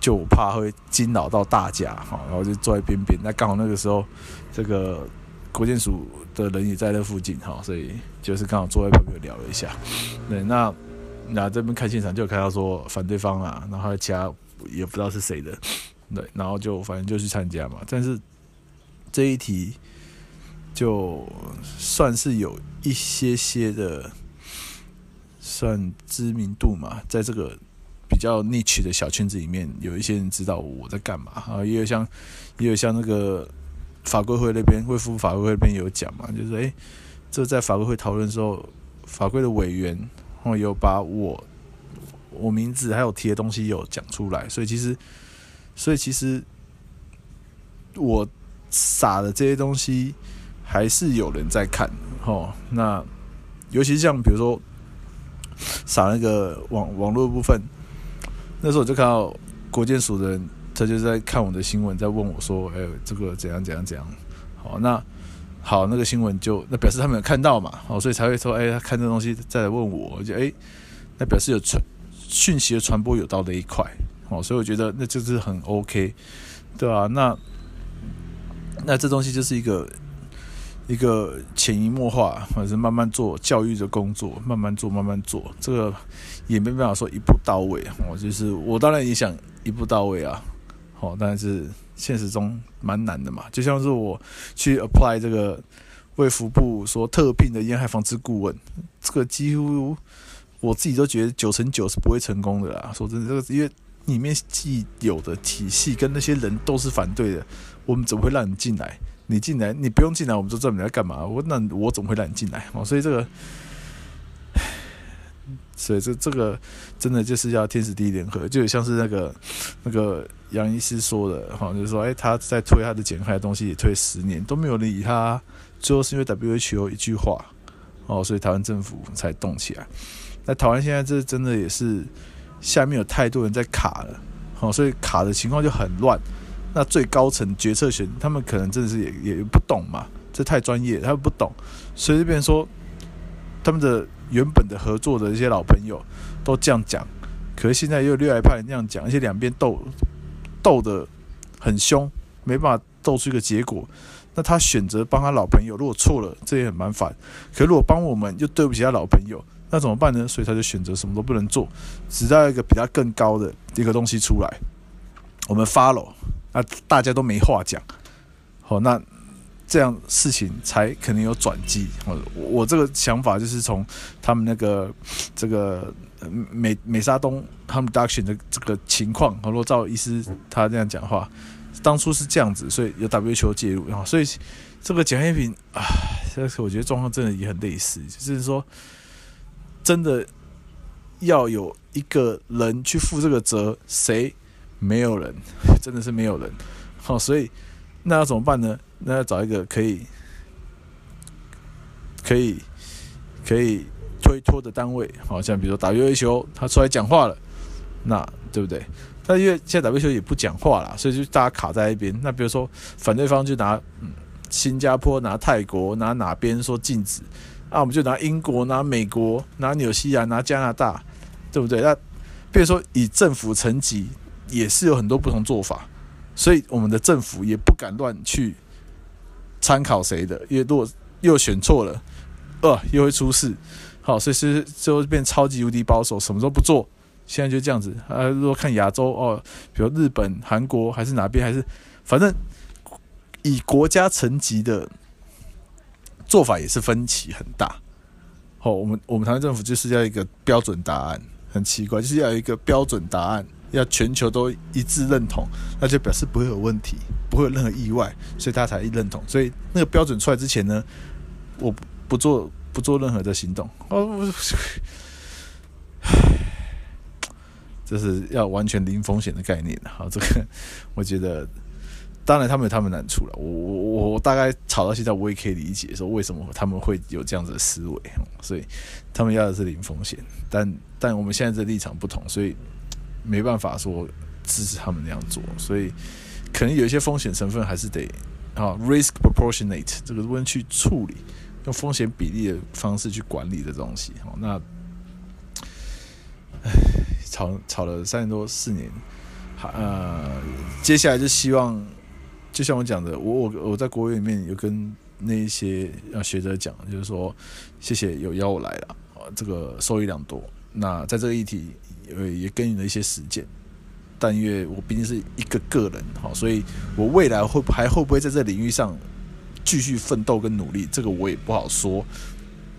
就我怕会惊扰到大家，哈，然后就坐在边边。那刚好那个时候，这个国建署的人也在那附近，哈，所以就是刚好坐在旁边聊了一下。对，那那这边看现场就有看到说反对方啊，然后其他也不知道是谁的。对，然后就反正就去参加嘛，但是这一题就算是有一些些的算知名度嘛，在这个比较 niche 的小圈子里面，有一些人知道我在干嘛啊，也有像也有像那个法规会那边，卫福法规会那边有讲嘛，就是诶，这在法规会讨论的时候，法规的委员然后有把我我名字还有提的东西有讲出来，所以其实。所以其实我撒的这些东西还是有人在看，哦。那尤其是像比如说撒那个网网络部分，那时候我就看到国建署的人，他就在看我的新闻，在问我说：“哎，这个怎样怎样怎样？”好，那好，那个新闻就那表示他们有看到嘛，好，所以才会说：“哎，他看这东西再来问我。”就哎，那表示有传讯息的传播有到的一块。哦，所以我觉得那就是很 OK，对啊，那那这东西就是一个一个潜移默化，或者是慢慢做教育的工作，慢慢做，慢慢做，这个也没办法说一步到位。我就是我当然也想一步到位啊，好，但是现实中蛮难的嘛。就像是我去 apply 这个卫福部说特聘的烟害防治顾问，这个几乎我自己都觉得九成九是不会成功的啦。说真的，这个因为。里面既有的体系跟那些人都是反对的，我们怎么会让你进来？你进来，你不用进来，我们就知道你在干嘛。我那我怎么会让你进来？哦，所以这个，所以这这个真的就是要天时地利人和，就像是那个那个杨医师说的哈，就是说，哎，他在推他的减害的东西也推十年都没有人理他，最后是因为 WHO 一句话哦，所以台湾政府才动起来。那台湾现在这真的也是。下面有太多人在卡了，哦，所以卡的情况就很乱。那最高层决策权，他们可能真的是也也不懂嘛，这太专业，他们不懂。所以这边说，他们的原本的合作的一些老朋友都这样讲，可是现在又另外一派人这样讲，而且两边斗斗得很凶，没办法斗出一个结果。那他选择帮他老朋友，如果错了，这也很麻烦。可如果帮我们，又对不起他老朋友。那怎么办呢？所以他就选择什么都不能做，直到一个比他更高的一个东西出来，我们 follow，那大家都没话讲。好，那这样事情才可能有转机。我我这个想法就是从他们那个这个美美沙东他们 duction 的这个情况，如果照医师他这样讲话，当初是这样子，所以有 WHO 介入，然后所以这个减害品啊，这个我觉得状况真的也很类似，就是说。真的要有一个人去负这个责，谁？没有人，真的是没有人。好，所以那要怎么办呢？那要找一个可以、可以、可以推脱的单位。好像比如说 WHO，他出来讲话了，那对不对？但因为现在 WHO 也不讲话了，所以就大家卡在一边。那比如说反对方就拿嗯新加坡、拿泰国、拿哪边说禁止，啊，我们就拿英国、拿美国、拿纽西兰、拿加拿大，对不对？那比如说以政府层级也是有很多不同做法，所以我们的政府也不敢乱去参考谁的，因为如果又选错了，呃，又会出事。好，所以是最后变超级无敌保守，什么都不做。现在就这样子。啊，如果看亚洲哦，比如日本、韩国还是哪边，还是反正以国家层级的做法也是分歧很大。好，我们我们台湾政府就是要一个标准答案，很奇怪，就是要一个标准答案，要全球都一致认同，那就表示不会有问题，不会有任何意外，所以他才一认同。所以那个标准出来之前呢，我不做。不做任何的行动哦，这是要完全零风险的概念。好，这个我觉得，当然他们有他们难处了。我我我大概吵到现在，我也可以理解说为什么他们会有这样子的思维。所以他们要的是零风险，但但我们现在这立场不同，所以没办法说支持他们那样做。所以可能有一些风险成分还是得啊，risk proportionate 这个问题去处理。用风险比例的方式去管理的东西，哦，那，唉，吵吵了三年多四年，呃，接下来就希望，就像我讲的，我我我在国会里面有跟那一些学者讲，就是说，谢谢有邀我来了，啊这个受益良多。那在这个议题，呃也耕耘了一些时间，但因为我毕竟是一个个人，好，所以我未来会还会不会在这领域上。继续奋斗跟努力，这个我也不好说。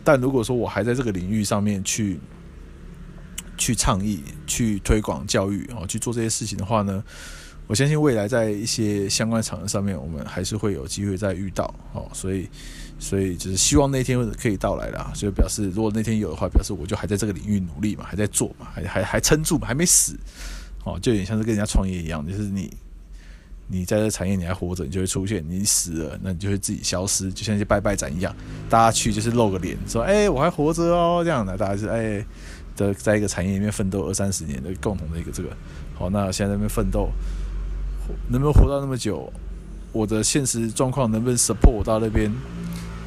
但如果说我还在这个领域上面去去倡议、去推广教育哦，去做这些事情的话呢，我相信未来在一些相关场合上面，我们还是会有机会再遇到哦。所以，所以就是希望那天可以到来啦。所以表示，如果那天有的话，表示我就还在这个领域努力嘛，还在做嘛，还还还撑住嘛，还没死哦，就有点像是跟人家创业一样，就是你。你在这产业你还活着，你就会出现；你死了，那你就会自己消失，就像一些拜拜展一样。大家去就是露个脸，说：“哎、我还活着哦。”这样的，大家是哎，的、在一个产业里面奋斗二三十年的共同的一个这个。好，那现在在那边奋斗，能不能活到那么久？我的现实状况能不能 support 我到那边？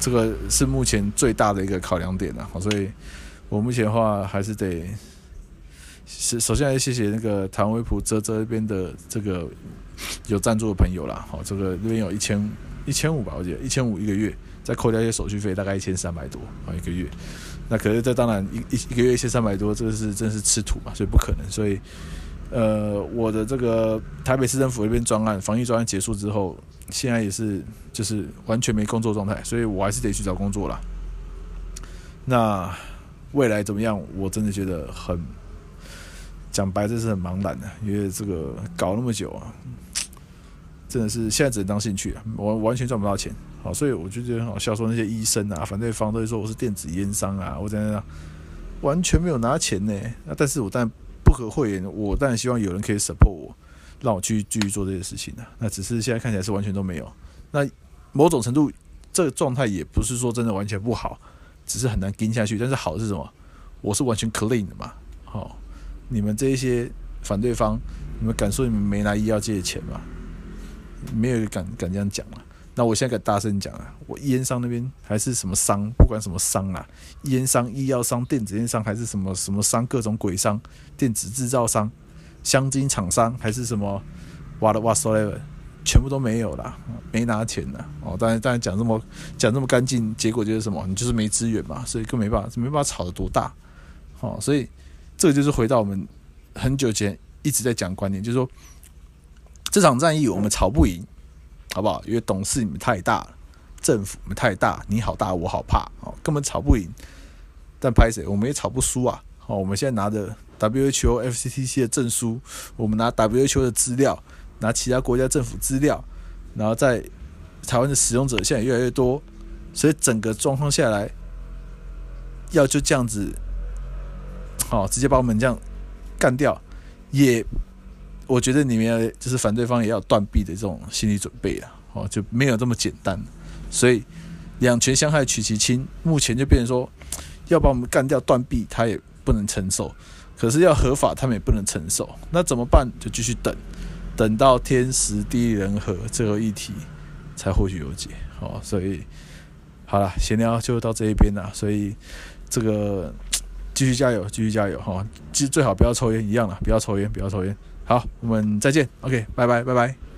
这个是目前最大的一个考量点了。好，所以我目前的话还是得，是首先还是谢谢那个台湾威普泽泽那边的这个。有赞助的朋友啦，好，这个那边有一千一千五吧，我记得一千五一个月，再扣掉一些手续费，大概一千三百多啊一个月。那可是这当然一一一个月一千三百多，这个是真是吃土嘛，所以不可能。所以，呃，我的这个台北市政府那边专案防疫专案结束之后，现在也是就是完全没工作状态，所以我还是得去找工作啦。那未来怎么样？我真的觉得很。讲白，这是很茫然的，因为这个搞那么久啊，真的是现在只能当兴趣啊，我完全赚不到钱。好，所以我就觉得很好笑，说那些医生啊，反对方都会说我是电子烟商啊，我怎样，完全没有拿钱呢。那但是我当然不可会员，我当然希望有人可以 support 我，让我去继续做这些事情的。那只是现在看起来是完全都没有。那某种程度，这个状态也不是说真的完全不好，只是很难跟下去。但是好是什么？我是完全 clean 的嘛，好。你们这一些反对方，你们敢说你们没拿医药界的钱吗？没有敢敢这样讲啊。那我现在敢大声讲啊！我烟商那边还是什么商，不管什么商啊，烟商、医药商、电子烟商，还是什么什么商，各种鬼商，电子制造商、香精厂商，还是什么 what whatsoever，全部都没有啦，没拿钱的哦。当然，当然讲这么讲这么干净，结果就是什么？你就是没资源嘛，所以更没办法，没办法炒得多大。哦，所以。这个就是回到我们很久前一直在讲观念，就是说这场战役我们吵不赢，好不好？因为董事你们太大了，政府你们太大，你好大我好怕，哦，根本吵不赢。但拍谁我们也吵不输啊！好，我们现在拿着 WHO、FCTC 的证书，我们拿 WHO 的资料，拿其他国家政府资料，然后在台湾的使用者现在越来越多，所以整个状况下来，要就这样子。哦，直接把我们这样干掉，也我觉得你们就是反对方也要断臂的这种心理准备啊！哦，就没有这么简单。所以两权相害取其轻，目前就变成说要把我们干掉断臂，他也不能承受，可是要合法他们也不能承受，那怎么办？就继续等，等到天时地利人和这个议题才或许有解。哦，所以好了，闲聊就到这一边了，所以这个继续加油，继续加油哈！其实最好不要抽烟，一样了，不要抽烟，不要抽烟。好，我们再见，OK，拜拜，拜拜。